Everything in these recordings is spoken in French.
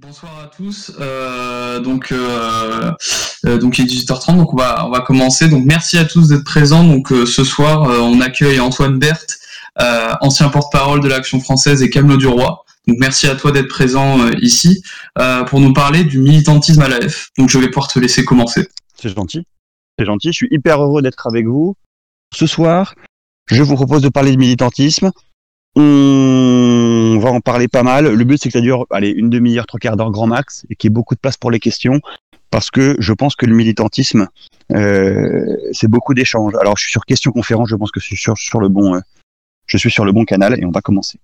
Bonsoir à tous. Euh, donc, euh, euh, donc il est 18h30, donc on va commencer. Donc merci à tous d'être présents. Donc ce soir, on accueille Antoine Berthe, ancien porte-parole de l'Action française et Camelot du Roi. Donc merci à toi d'être présent ici pour nous parler du militantisme à l'AF. Donc je vais pouvoir te laisser commencer. C'est gentil. C'est gentil. Je suis hyper heureux d'être avec vous. Ce soir, je vous propose de parler de militantisme. On va en parler pas mal. Le but, c'est que ça dure, allez, une demi-heure, trois quarts d'heure grand max, et qu'il y ait beaucoup de place pour les questions, parce que je pense que le militantisme, euh, c'est beaucoup d'échanges. Alors, je suis sur question conférence. Je pense que je suis sur, le bon, euh, je suis sur le bon canal, et on va commencer.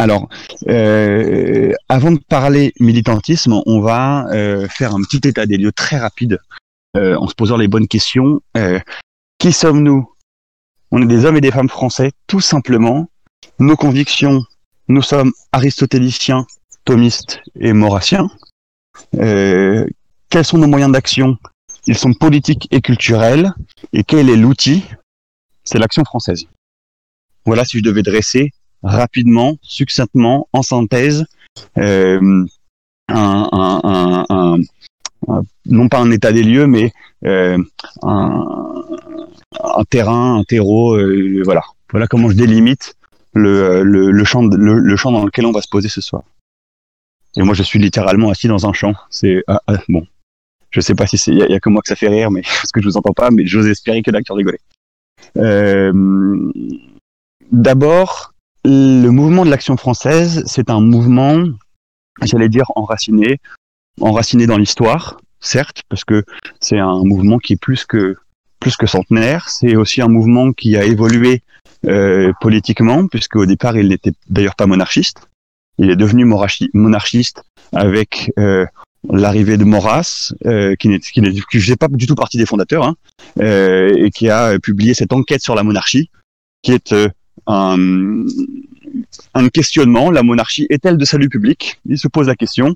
Alors, euh, avant de parler militantisme, on va euh, faire un petit état des lieux très rapide en se posant les bonnes questions. Qui sommes-nous? On est des hommes et des femmes français, tout simplement. Nos convictions, nous sommes aristotéliciens, thomistes et maurassiens. Euh, quels sont nos moyens d'action? Ils sont politiques et culturels. Et quel est l'outil? C'est l'action française. Voilà si je devais dresser rapidement, succinctement, en synthèse, euh, non pas un état des lieux, mais euh, un, terrain, un terreau, voilà. Voilà comment je délimite le, le, le, champ, le, champ dans lequel on va se poser ce soir. Et moi, je suis littéralement assis dans un champ. C'est ah, ah, bon. Je sais pas si c'est, il y, a que moi que ça fait rire, mais parce que je vous entends pas, mais j'ose espérer que l'acteur rigolait. Euh, D'abord, le mouvement de l'action française, c'est un mouvement, j'allais dire, enraciné, enraciné dans l'histoire, certes, parce que c'est un mouvement qui est plus que plus que centenaire. C'est aussi un mouvement qui a évolué euh, politiquement, puisque au départ, il n'était d'ailleurs pas monarchiste. Il est devenu monarchiste avec euh, l'arrivée de Maurras, euh, qui n'est pas du tout partie des fondateurs, hein, euh, et qui a publié cette enquête sur la monarchie, qui est euh, un, questionnement. La monarchie est-elle de salut public? Il se pose la question.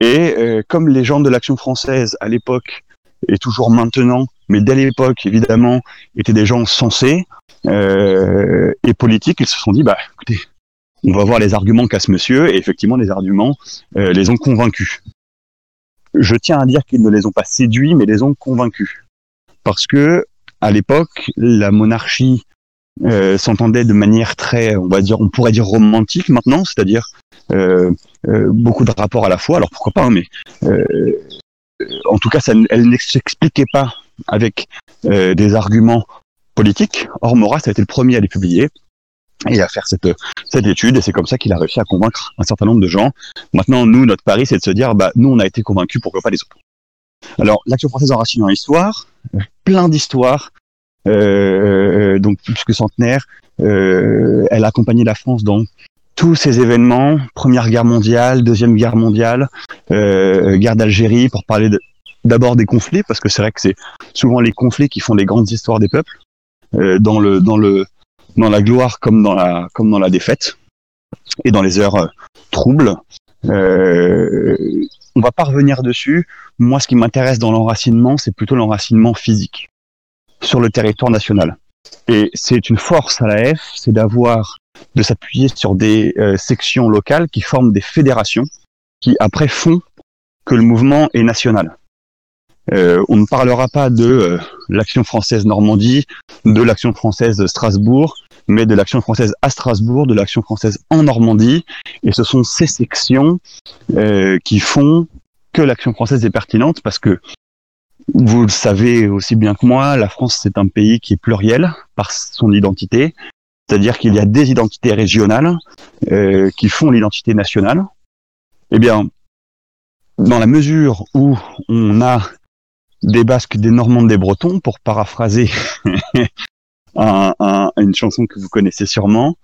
Et euh, comme les gens de l'action française à l'époque et toujours maintenant, mais dès l'époque évidemment, étaient des gens sensés euh, et politiques, ils se sont dit bah écoutez, on va voir les arguments qu'a ce monsieur. Et effectivement, les arguments euh, les ont convaincus. Je tiens à dire qu'ils ne les ont pas séduits, mais les ont convaincus, parce que à l'époque, la monarchie euh, s'entendait de manière très, on va dire, on pourrait dire romantique maintenant, c'est-à-dire beaucoup de rapports à la fois. Alors pourquoi pas, hein, mais en tout cas, elle ne s'expliquait pas avec des arguments politiques. Or, Maurras a été le premier à les publier et à faire cette, étude, et c'est comme ça qu'il a réussi à convaincre un certain nombre de gens. Maintenant, nous, notre pari, c'est de se dire, bah, nous, on a été convaincus, pourquoi pas les autres? Alors, l'action française enracinée dans l'histoire, plein d'histoires, euh, donc plus que centenaire. Euh, elle a accompagné la France dans tous ces événements, Première Guerre mondiale, Deuxième Guerre mondiale, euh, guerre d'Algérie, pour parler d'abord des conflits, parce que c'est vrai que c'est souvent les conflits qui font les grandes histoires des peuples, euh, dans la gloire comme dans la défaite et dans les heures euh, troubles. On va pas revenir dessus. Moi, ce qui m'intéresse dans l'enracinement, c'est plutôt l'enracinement physique sur le territoire national. Et c'est une force à la F, c'est d'avoir, de s'appuyer sur des euh, sections locales qui forment des fédérations qui après font que le mouvement est national. Euh, on ne parlera pas de euh, l'action française Normandie, de l'action française Strasbourg, mais de l'action française à Strasbourg, de l'action française en Normandie. Et ce sont ces sections euh, qui font que l'action française est pertinente parce que vous le savez aussi bien que moi, la France c'est un pays qui est pluriel par son identité, c'est-à-dire qu'il y a des identités régionales euh, qui font l'identité nationale. Eh bien, dans la mesure où on a des Basques, des Normands, des Bretons, pour paraphraser un, un, une chanson que vous connaissez sûrement,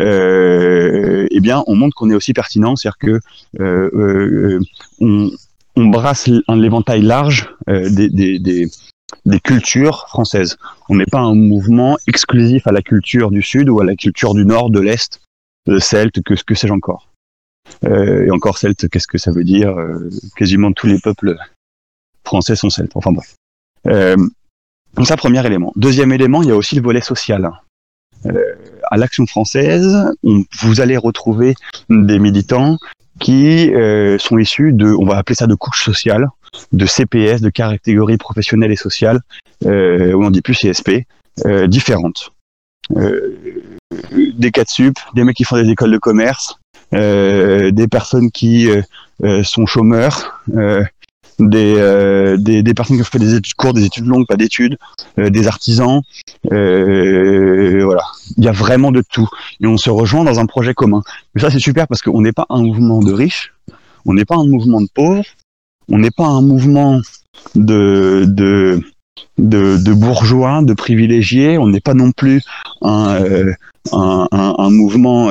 euh, eh bien, on montre qu'on est aussi pertinent, c'est-à-dire que euh, euh, on, on brasse un l'éventail large euh, des, des, des, des, cultures françaises. On n'est pas un mouvement exclusif à la culture du Sud ou à la culture du Nord, de l'Est, de Celte, que, que sais-je encore. Euh, et encore Celte, qu'est-ce que ça veut dire euh, Quasiment tous les peuples français sont celtes. Enfin bref. Euh, donc ça, premier élément. Deuxième élément, il y a aussi le volet social. Euh, à l'Action française, on, vous allez retrouver des militants qui sont issus de, on va appeler ça de couches sociales, de CPS, de catégories professionnelles et sociales, euh, on dit plus CSP, différentes. des cas de sup, des mecs qui font des écoles de commerce, des personnes qui sont chômeurs, des, des, des, personnes qui ont fait des études courtes, des études longues, pas d'études, des artisans, voilà. Il y a vraiment de tout. Et on se rejoint dans un projet commun. Mais ça, c'est super parce qu'on n'est pas un mouvement de riches, on n'est pas un mouvement de pauvres, on n'est pas un mouvement de, de, de, bourgeois, de privilégiés, on n'est pas non plus un, un, un, mouvement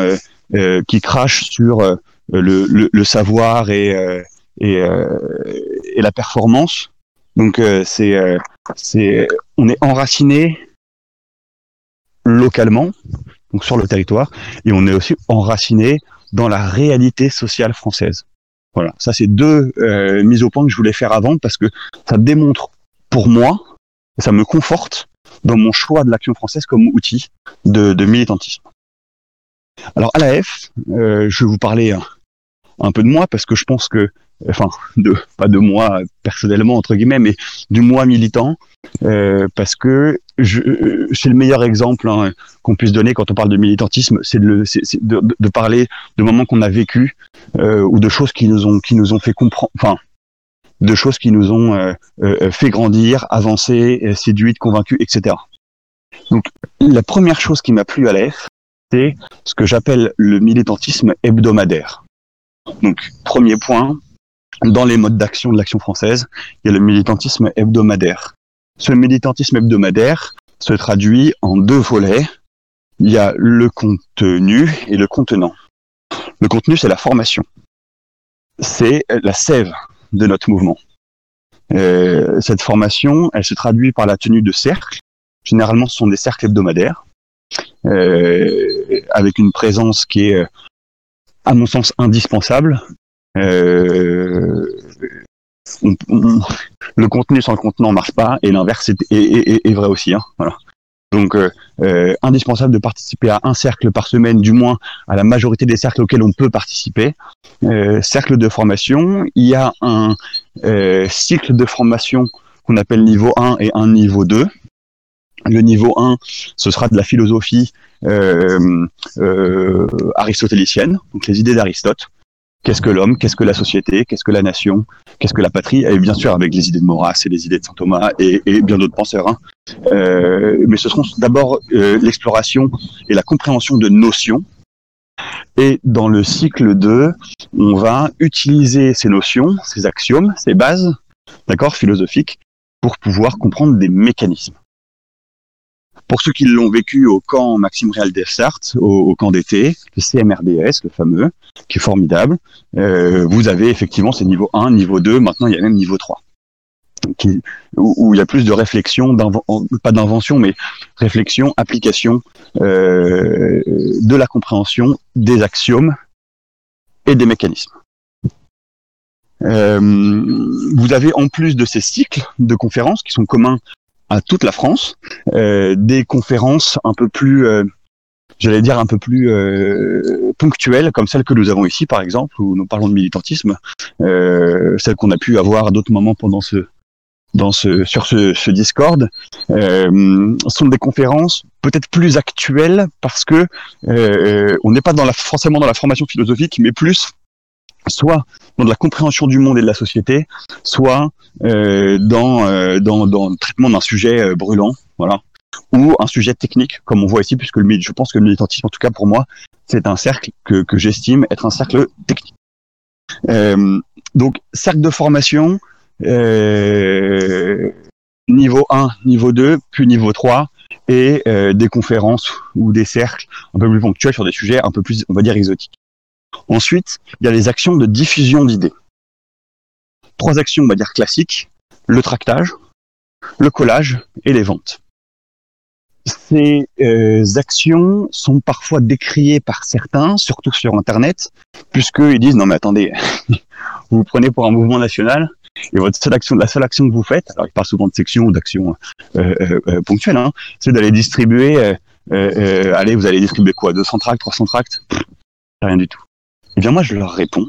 qui crache sur le, le, savoir et, et, et la performance. Donc c'est c'est on est enraciné localement, donc sur le territoire, et on est aussi enraciné dans la réalité sociale française. Voilà, ça c'est deux euh, mises au point que je voulais faire avant parce que ça démontre pour moi, ça me conforte dans mon choix de l'action française comme outil de, de militantisme. Alors à la F, euh, je vais vous parler un, peu de moi parce que je pense que enfin, de, pas de moi personnellement entre guillemets, mais du moi militant, euh, parce que je, c'est le meilleur exemple hein, qu'on puisse donner quand on parle de militantisme, c'est de, de, de, parler de moments qu'on a vécu euh, ou de choses qui nous ont qui nous ont fait comprendre, enfin, de choses qui nous ont euh, euh fait grandir, avancer, euh, séduite, convaincu, etc. Donc, la première chose qui m'a plu à l'AF, c'est ce que j'appelle le militantisme hebdomadaire. Donc, premier point, dans les modes d'action de l'action française, il y a le militantisme hebdomadaire. Ce militantisme hebdomadaire se traduit en deux volets. Il y a le contenu et le contenant. Le contenu, c'est la formation. C'est la sève de notre mouvement. Euh, cette formation, elle se traduit par la tenue de cercles. Généralement, ce sont des cercles hebdomadaires, euh, avec une présence qui est, à mon sens, indispensable, euh, le contenu sans le contenant marche pas, et l'inverse est, vrai aussi. Hein, voilà. Donc, euh, euh, indispensable de participer à un cercle par semaine, du moins à la majorité des cercles auxquels on peut participer. Cercle de formation, il y a un cycle de formation qu'on appelle niveau 1 et un niveau 2. Le niveau 1, ce sera de la philosophie aristotélicienne, donc les idées d'Aristote. Qu'est-ce que l'homme Qu'est-ce que la société Qu'est-ce que la nation Qu'est-ce que la patrie? Et bien sûr avec les idées de Maurras et les idées de saint Thomas et, bien d'autres penseurs. Hein. Euh, mais ce seront d'abord euh, l'exploration et la compréhension de notions. Et dans le cycle 2, on va utiliser ces notions, ces axiomes, ces bases, d'accord, philosophiques, pour pouvoir comprendre des mécanismes. Pour ceux qui l'ont vécu au camp Maxime Réal Dessart, au, au camp d'été, le CMRDS, le fameux, qui est formidable, euh, vous avez effectivement ces niveaux 1, niveau 2, maintenant il y a même niveau 3. Qui, où, il y a plus de réflexion, pas d'invention, mais réflexion, application euh, de la compréhension des axiomes et des mécanismes. Euh, vous avez en plus de ces cycles de conférences qui sont communs à toute la France, euh, des conférences un peu plus, euh, j'allais dire un peu plus euh, ponctuelles, comme celle que nous avons ici par exemple, où nous parlons de militantisme, euh, celle qu'on a pu avoir à d'autres moments pendant ce dans ce, sur ce, ce Discord, euh, sont des conférences peut-être plus actuelles parce que euh, on n'est pas dans la, forcément dans la formation philosophique, mais plus soit dans de la compréhension du monde et de la société, soit euh, dans, euh, dans, le traitement d'un sujet euh, brûlant, voilà, ou un sujet technique, comme on voit ici, puisque le, je pense que le militantisme, en tout cas pour moi, c'est un cercle que, que j'estime être un cercle technique. Donc, cercle de formation, niveau 1, niveau 2, puis niveau 3, et des conférences ou des cercles un peu plus ponctuels sur des sujets un peu plus, on va dire, exotiques. Ensuite, il y a les actions de diffusion d'idées. Trois actions, on va dire classiques, le tractage, le collage et les ventes. Ces euh, actions sont parfois décriées par certains, surtout sur Internet, puisqu'ils disent non mais attendez, vous vous prenez pour un mouvement national et votre seule action, la seule action que vous faites, alors ils parlent souvent de section ou d'actions euh, euh, ponctuelles, hein, c'est d'aller distribuer, allez vous allez distribuer quoi, 200 tracts, 300 tracts, rien du tout. Eh bien moi je leur réponds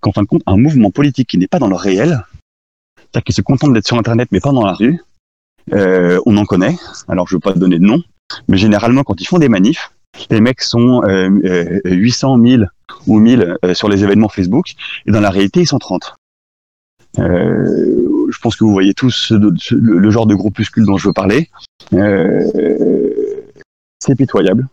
qu'en fin de compte, un mouvement politique qui n'est pas dans le réel, c'est-à-dire qui se contente d'être sur Internet mais pas dans la rue, euh, on en connaît. Alors je ne veux pas donner de nom, mais généralement quand ils font des manifs, les mecs sont euh, 800, 1000 ou 1000 euh, sur les événements Facebook, et dans la réalité ils sont 30. Euh, je pense que vous voyez tous le, genre de groupuscule dont je veux parler. c'est pitoyable.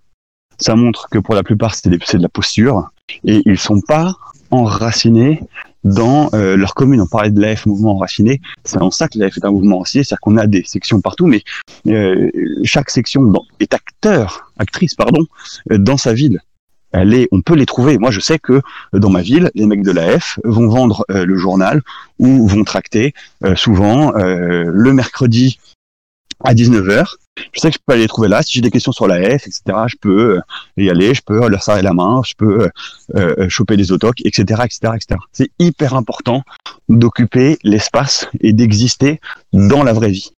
Ça montre que pour la plupart c'est de la posture et ils sont pas enracinés dans euh, leur commune. On parlait de l'AF, mouvement enraciné. C'est en ça que l'AF est un mouvement enraciné, c'est-à-dire qu'on a des sections partout, mais euh, chaque section est acteur, actrice, pardon, euh, dans sa ville. Elle est, on peut les trouver. Moi, je sais que dans ma ville, les mecs de l'AF vont vendre le journal ou vont tracter souvent le mercredi à 19h je sais que je peux aller les trouver là. Si j'ai des questions sur la F, etc., je peux euh, y aller, je peux leur serrer la main, je peux euh, euh choper des autocs, etc., etc., etc. C'est hyper important d'occuper l'espace et d'exister dans la vraie vie.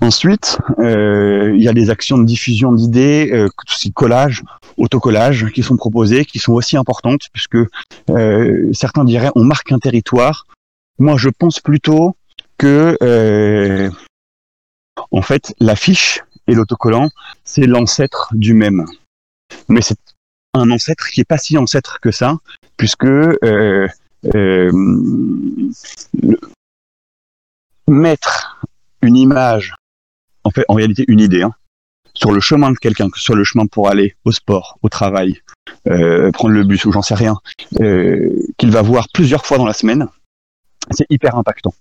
Ensuite, euh, il y a des actions de diffusion d'idées, euh, collage, autocollage, qui sont proposées, qui sont aussi importantes, puisque euh, certains diraient on marque un territoire. Moi, je pense plutôt que en fait, l'affiche et l'autocollant, c'est l'ancêtre du même. Mais c'est un ancêtre qui est pas si ancêtre que ça, puisque euh, euh, mettre une image, en fait, en réalité une idée, hein, sur le chemin de quelqu'un, que ce soit le chemin pour aller au sport, au travail, euh, prendre le bus ou j'en sais rien, qu'il va voir plusieurs fois dans la semaine, c'est hyper impactant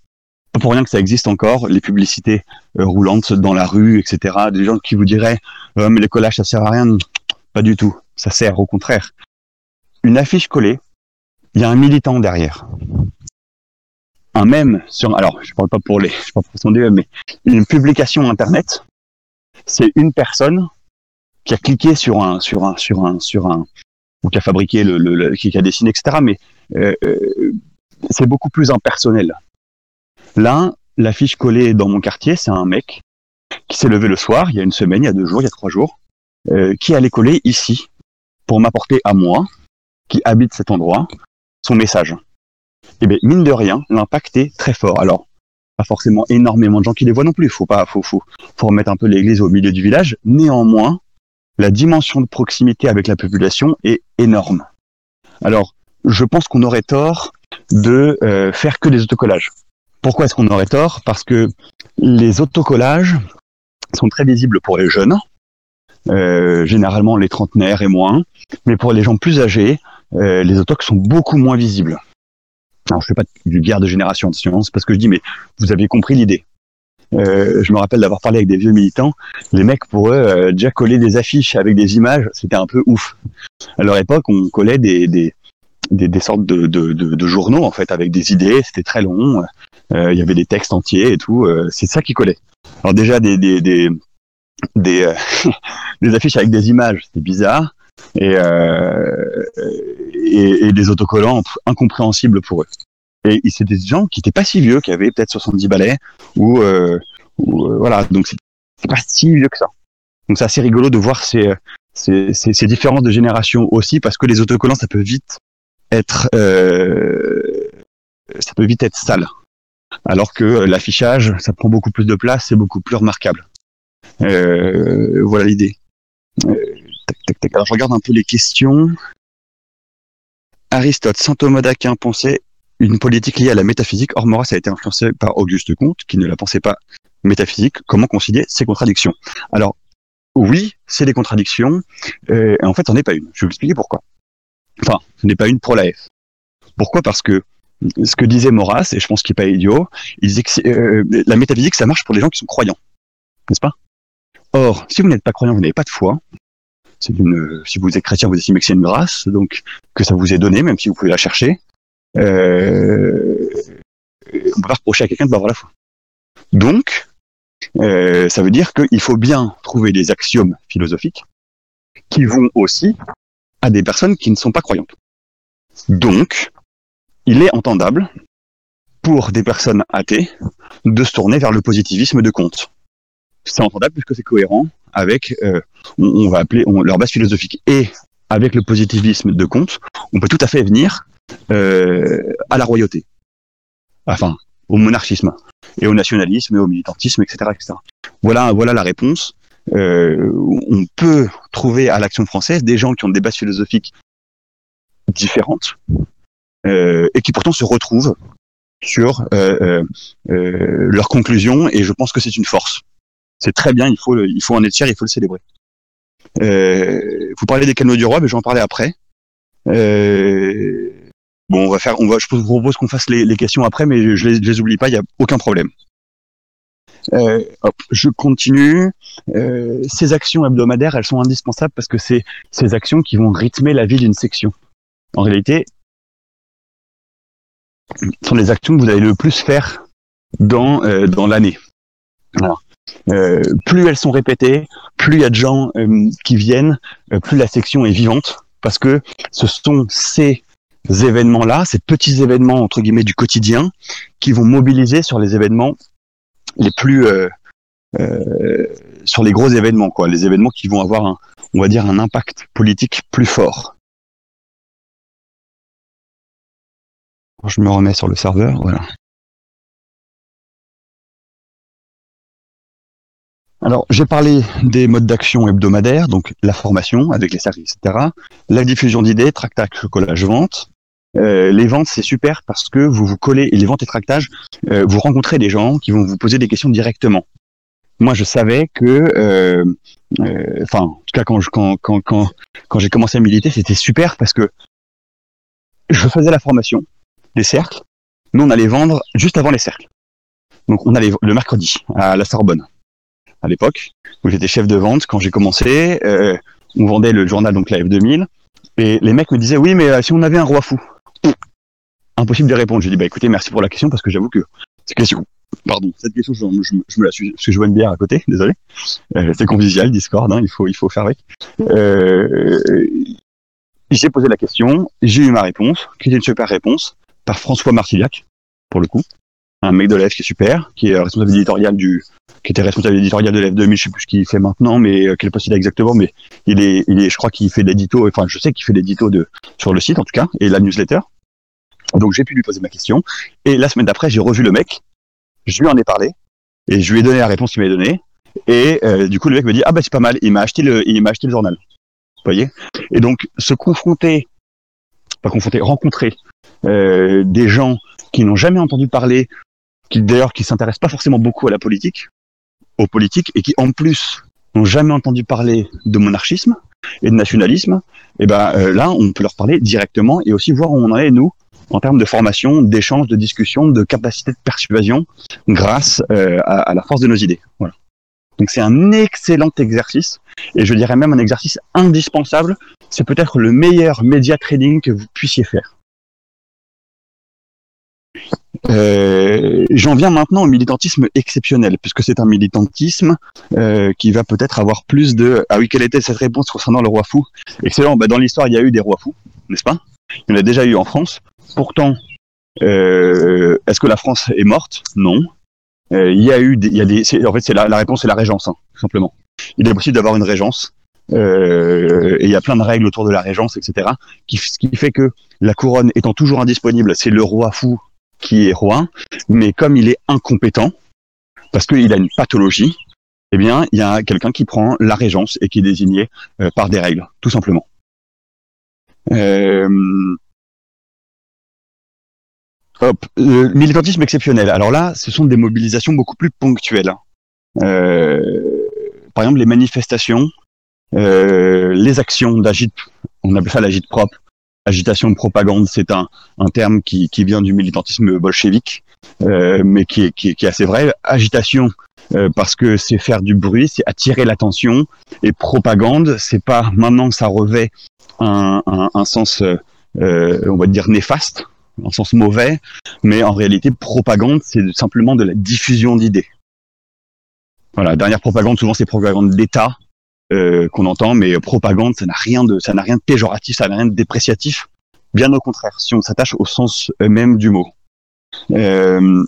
pas pour rien que ça existe encore, les publicités euh, roulantes dans la rue, etc. Des gens qui vous diraient euh, mais les collages ça sert à rien. Pas du tout, ça sert au contraire. Une affiche collée, il y a un militant derrière. Un même sur, alors je parle pas pour les, je parle pas pour son mais une publication internet, c'est une personne qui a cliqué sur un, sur un, sur un, sur un, ou qui a fabriqué le, le, qui a dessiné, etc. Mais euh, c'est beaucoup plus impersonnel. Là, l'affiche collée dans mon quartier, c'est un mec qui s'est levé le soir, il y a une semaine, il y a deux jours, il y a trois jours, euh, qui allait coller ici pour m'apporter à moi, qui habite cet endroit, son message. Et eh bien, mine de rien, l'impact est très fort. Alors, pas forcément énormément de gens qui les voient non plus. Faut pas, faut, faut, faut remettre un peu l'église au milieu du village. Néanmoins, la dimension de proximité avec la population est énorme. Alors, je pense qu'on aurait tort de euh, faire que des autocollages. Pourquoi est-ce qu'on aurait tort? Parce que les autocollages sont très visibles pour les jeunes, euh, généralement les trentenaires et moins, mais pour les gens plus âgés, euh, les autocs sont beaucoup moins visibles. Alors je fais pas du guerre de génération, c'est parce que je dis, mais vous avez compris l'idée. Euh, je me rappelle d'avoir parlé avec des vieux militants. Les mecs, pour eux, déjà coller des affiches avec des images, c'était un peu ouf. À leur époque, on collait des, des, des, sortes de, de, de, journaux, en fait, avec des idées. C'était très long. Euh, il y avait des textes entiers et tout. Euh, c'est ça qui collait. Alors déjà des des des des, euh, des affiches avec des images, c'était bizarre. Et, et, et, des autocollants incompréhensibles pour eux. Et c'est des gens qui étaient pas si vieux, qui avaient peut-être 70 balais, ou, ou voilà, donc c'est pas si vieux que ça. Donc c'est assez rigolo de voir ces, ces, ces, ces, différences de génération aussi, parce que les autocollants, ça peut vite être, euh, ça peut vite être sale alors que euh, l'affichage, ça prend beaucoup plus de place, c'est beaucoup plus remarquable. Euh, voilà l'idée. Euh, Alors je regarde un peu les questions. Aristote, saint Thomas d'Aquin pensait une politique liée à la métaphysique. Or, Maurras a été influencé par Auguste Comte, qui ne la pensait pas métaphysique. Comment concilier ces contradictions? Alors, oui, c'est des contradictions. Euh, en fait, ce n'est pas une. Je vais vous expliquer pourquoi. Enfin, ce n'est pas une pour la F. Pourquoi? Parce que ce que disait Maurras, et je pense qu'il n'est pas idiot, il disait que euh, la métaphysique, ça marche pour les gens qui sont croyants, n'est-ce pas? Or, si vous n'êtes pas croyant, vous n'avez pas de foi. Si vous êtes chrétien, vous estimez que c'est une grâce, donc que ça vous est donné, même si vous pouvez la chercher. Euh, on peut pas reprocher à quelqu'un de pas avoir la foi. Donc, euh, ça veut dire qu'il faut bien trouver des axiomes philosophiques qui vont aussi à des personnes qui ne sont pas croyantes. Donc, il est entendable pour des personnes athées de se tourner vers le positivisme de Comte. C'est entendable puisque c'est cohérent avec, euh, on, va appeler leur base philosophique. Et avec le positivisme de Comte, on peut tout à fait venir euh, à la royauté, enfin au monarchisme et au nationalisme et au militantisme, etc., etc. Voilà, voilà la réponse. Euh, on peut trouver à l'action française des gens qui ont des bases philosophiques différentes et qui pourtant se retrouvent sur euh, euh, leurs conclusions et je pense que c'est une force. C'est très bien, il faut, il faut en être fier, il faut le célébrer. vous parlez des canaux du roi, mais je vais en parler après. bon, on va faire, on va, je vous propose qu'on fasse les, questions après, mais je les, les oublie pas, il n'y a aucun problème. hop, je continue. ces actions hebdomadaires, elles sont indispensables parce que c'est ces actions qui vont rythmer la vie d'une section. En réalité, sont les actions que vous allez le plus faire dans, euh, l'année. Euh, plus elles sont répétées, plus il y a de gens euh, qui viennent, plus la section est vivante, parce que ce sont ces événements-là, ces petits événements entre guillemets du quotidien, qui vont mobiliser sur les événements les plus sur les gros événements, quoi, les événements qui vont avoir on va dire, un impact politique plus fort. Je me remets sur le serveur, voilà. Alors, j'ai parlé des modes d'action hebdomadaires, donc la formation avec les services, etc. La diffusion d'idées, tractage, collage, vente. Euh, les ventes, c'est super parce que vous vous collez, et les ventes et tractages, euh, vous rencontrez des gens qui vont vous poser des questions directement. Moi, je savais que, euh, enfin, en tout cas, quand, quand, j'ai commencé à militer, c'était super parce que je faisais la formation, les cercles. Nous, on allait vendre juste avant les cercles. Donc, on allait le mercredi à la Sorbonne. À l'époque, où j'étais chef de vente, quand j'ai commencé, euh, on vendait le journal, donc la F2000, et les mecs me disaient, oui, mais euh, si on avait un roi fou Impossible de répondre. J'ai dit, bah écoutez, merci pour la question, parce que j'avoue que cette question, pardon, cette question, je, me la suis, parce que je vois une bière à côté, désolé. Euh, c'est convivial, Discord, hein, il faut, il faut faire avec. j'ai posé la question, j'ai eu ma réponse, qui était une super réponse par François Martillac, pour le coup. Un mec de l'EF qui est super, qui est responsable éditorial du, qui était responsable éditorial de l'EF 2000, je sais plus ce qu'il fait maintenant, mais euh, quel poste il a exactement, mais il est, il est, je crois qu'il fait l'édito, enfin, je sais qu'il fait l'édito de, sur le site, en tout cas, et la newsletter. Donc, j'ai pu lui poser ma question. Et la semaine d'après, j'ai revu le mec, je lui en ai parlé, et je lui ai donné la réponse qu'il m'avait donnée. Et euh, du coup, le mec me dit ah bah c'est pas mal. Il m'a acheté le, il m'a acheté le journal. Vous voyez? Et donc se confronter, pas confronter, rencontrer euh, des gens qui n'ont jamais entendu parler, qui d'ailleurs qui s'intéressent pas forcément beaucoup à la politique, aux politiques, et qui en plus n'ont jamais entendu parler de monarchisme et de nationalisme, et eh ben euh, là on peut leur parler directement et aussi voir où on en est nous en termes de formation, d'échange, de discussion, de capacité de persuasion grâce euh, à, à, la force de nos idées. Voilà. Donc c'est un excellent exercice et je dirais même un exercice indispensable. C'est peut-être le meilleur média trading que vous puissiez faire. Euh, J'en viens maintenant au militantisme exceptionnel, puisque c'est un militantisme euh, qui va peut-être avoir plus de... Ah oui, quelle était cette réponse concernant le roi fou? Excellent, bah dans l'histoire, il y a eu des rois fous, n'est-ce pas? Il y en a déjà eu en France. Pourtant, euh, est-ce que la France est morte? Non. Euh, il y a eu, des, il y a des, en fait, c'est la, la, réponse, c'est la régence, hein, tout simplement. Il est possible d'avoir une régence. Euh, et il y a plein de règles autour de la régence, etc. Qui, ce qui fait que la couronne étant toujours indisponible, c'est le roi fou qui est roi, mais comme il est incompétent, parce qu'il a une pathologie, eh bien, il y a quelqu'un qui prend la régence et qui est désigné euh, par des règles, tout simplement. Euh, hop, militantisme exceptionnel. Alors là, ce sont des mobilisations beaucoup plus ponctuelles. Euh, par exemple, les manifestations, euh, les actions d'agite, on appelle ça l'agite propre, agitation de propagande, c'est un, un terme qui, qui, vient du militantisme bolchevique, euh, mais qui est, qui, est, assez vrai. Agitation, euh, parce que c'est faire du bruit, c'est attirer l'attention, et propagande, c'est pas maintenant ça revêt un, un, un sens, euh, on va dire néfaste, un sens mauvais, mais en réalité, propagande, c'est simplement de la diffusion d'idées. Voilà, dernière propagande, souvent c'est propagande d'État, euh, qu'on entend, mais propagande, ça n'a rien de, ça n'a rien de péjoratif, ça n'a rien de dépréciatif. Bien au contraire, si on s'attache au sens même du mot. Euh,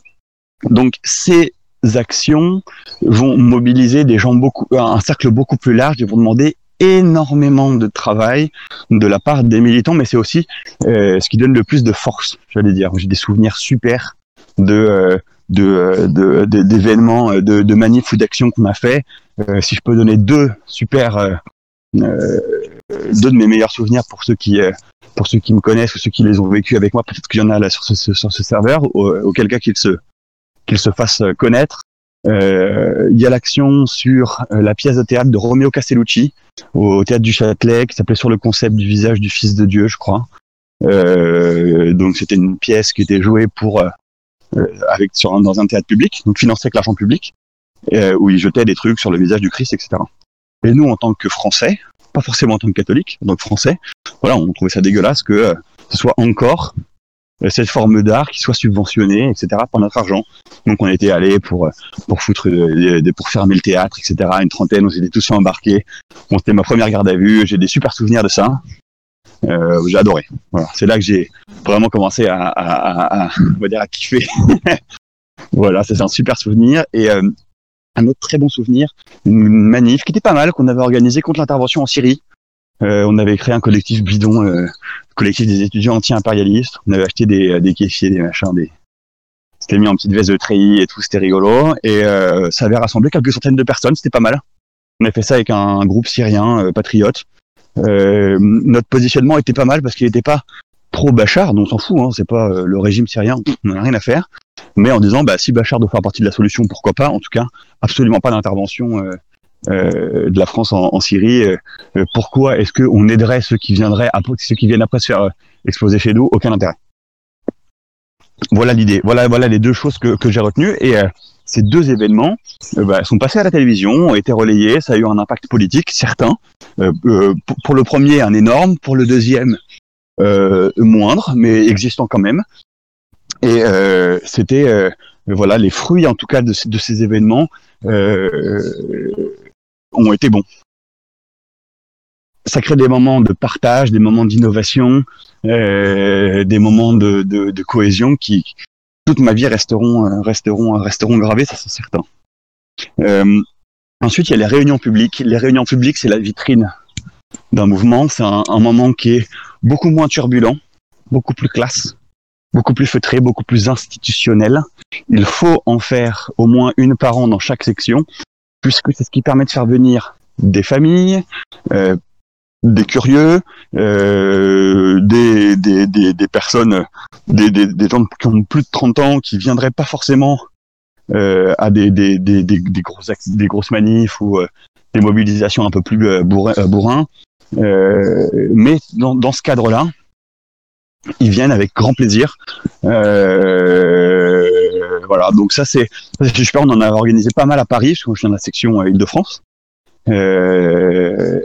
donc ces actions vont mobiliser des gens beaucoup, un cercle beaucoup plus large et vont demander énormément de travail de la part des militants, mais c'est aussi euh, ce qui donne le plus de force, j'allais dire. J'ai des souvenirs super de euh, de d'événements, de, de, manifs ou d'actions qu'on a fait. Euh, si je peux donner deux super euh, deux de mes meilleurs souvenirs pour ceux qui pour ceux qui me connaissent ou ceux qui les ont vécus avec moi, peut-être qu'il y en a là sur ce, sur ce serveur, auquel cas qu'ils se qu'ils se fassent connaître. Euh, il y a l'action sur euh, la pièce de théâtre de Romeo Castellucci au théâtre du Châtelet qui s'appelait sur le concept du visage du Fils de Dieu, je crois. Euh, donc c'était une pièce qui était jouée pour avec sur dans un théâtre public, donc financée avec l'argent public, où il jetait des trucs sur le visage du Christ, etc. Et nous, en tant que Français, pas forcément en tant que catholique, donc Français, voilà, on trouvait ça dégueulasse que ce soit encore cette forme d'art qui soit subventionnée, etc. par notre argent. Donc on était allé pour pour foutre pour fermer le théâtre, etc. Une trentaine, on s'était tous embarqués. Bon, c'était ma première garde à vue. J'ai des super souvenirs de ça. Euh, j'ai adoré. Voilà, c'est là que j'ai vraiment commencé à, à, à, on va dire à kiffer. voilà, c'est un super souvenir et euh, un autre très bon souvenir, une manif qui était pas mal qu'on avait organisée contre l'intervention en Syrie. Euh, on avait créé un collectif bidon, euh, collectif des étudiants anti-impérialistes. On avait acheté des, euh, des caissiers, des machins, des. C'était mis en petite veste de treillis et tout, c'était rigolo. Et euh, ça avait rassemblé quelques centaines de personnes, c'était pas mal. On a fait ça avec un, groupe syrien patriote. notre positionnement était pas mal parce qu'il n'était pas pro Bachar, on s'en fout, hein, c'est pas le régime syrien, on n'a rien à faire. Mais en disant, bah, si Bachar doit faire partie de la solution, pourquoi pas? En tout cas, absolument pas d'intervention euh, de la France en, Syrie. Euh, euh, pourquoi est-ce qu'on aiderait ceux qui viendraient après, ceux qui viennent après se faire exploser chez nous? Aucun intérêt. Voilà l'idée. Voilà, voilà les deux choses que, que j'ai retenues. Et ces deux événements bah, sont passés à la télévision, ont été relayés. Ça a eu un impact politique certain. pour le premier, un énorme. Pour le deuxième, moindre, mais existant quand même. Et c'était voilà les fruits en tout cas de, de ces événements ont été bons. Ça crée des moments de partage, des moments d'innovation, euh, des moments de, cohésion qui toute ma vie resteront euh, resteront resteront gravés, ça c'est certain. Euh, ensuite, il y a les réunions publiques. Les réunions publiques, c'est la vitrine d'un mouvement. C'est un, moment qui est beaucoup moins turbulent, beaucoup plus classe, beaucoup plus feutré, beaucoup plus institutionnel. Il faut en faire au moins une par an dans chaque section puisque c'est ce qui permet de faire venir des familles, euh, des curieux, euh, des, des, des, personnes, des, des, gens qui ont plus de 30 ans, qui viendraient pas forcément euh, à des, des, des, des, grosses, des grosses manifs ou des mobilisations un peu plus euh, bourrin. Mais dans, dans ce cadre-là, ils viennent avec grand plaisir. Euh, voilà, donc ça c'est super. On en a organisé pas mal à Paris, parce que je suis dans la section euh, Île-de-France. Euh,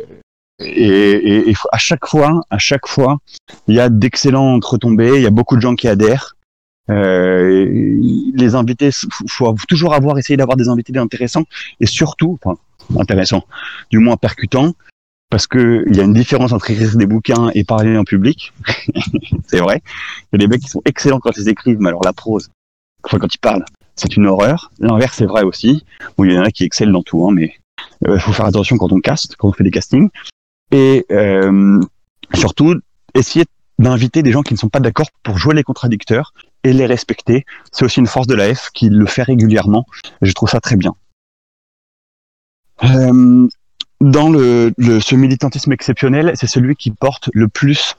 et, et, à chaque fois, à chaque fois, il y a d'excellentes retombées. Il y a beaucoup de gens qui adhèrent. Euh, les invités, faut toujours avoir essayé d'avoir des invités intéressants et surtout, enfin, intéressants, du moins percutants, parce que il y a une différence entre écrire des bouquins et parler en public. c'est vrai. Il y a des mecs qui sont excellents quand ils écrivent, mais alors la prose, enfin, quand ils parlent, c'est une horreur. L'inverse, c'est vrai aussi. Bon, il y en a qui excellent dans tout, hein, mais il euh, faut faire attention quand on caste, quand on fait des castings. Et euh, surtout, essayer d'inviter des gens qui ne sont pas d'accord pour jouer les contradicteurs et les respecter. C'est aussi une force de la F qui le fait régulièrement. je trouve ça très bien. Euh, dans le, ce militantisme exceptionnel, c'est celui qui porte le plus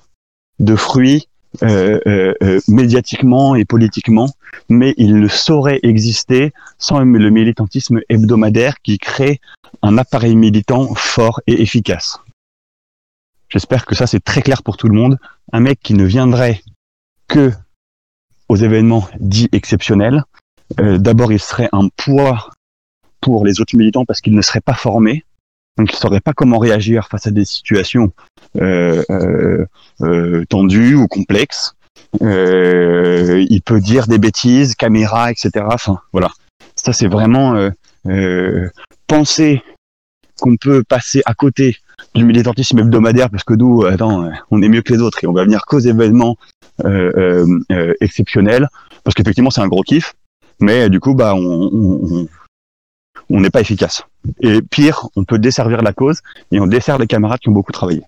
de fruits euh, euh, euh, médiatiquement et politiquement, mais il ne saurait exister sans le militantisme hebdomadaire qui crée un appareil militant fort et efficace. J'espère que ça c'est très clair pour tout le monde. Un mec qui ne viendrait que aux événements dits exceptionnels, euh, d'abord il serait un poids pour les autres militants parce qu'il ne serait pas formé, donc il ne saurait pas comment réagir face à des situations euh, euh, euh tendues ou complexes. Euh, il peut dire des bêtises, caméra, etc. Enfin, voilà. Ça, c'est vraiment euh, penser qu'on peut passer à côté du militantisme hebdomadaire parce que nous, attends, on est mieux que les autres et on va venir qu'aux événements exceptionnels parce qu'effectivement, c'est un gros kiff. Mais du coup, bah, on, on on n'est pas efficace. Et pire, on peut desservir la cause et on dessert les camarades qui ont beaucoup travaillé.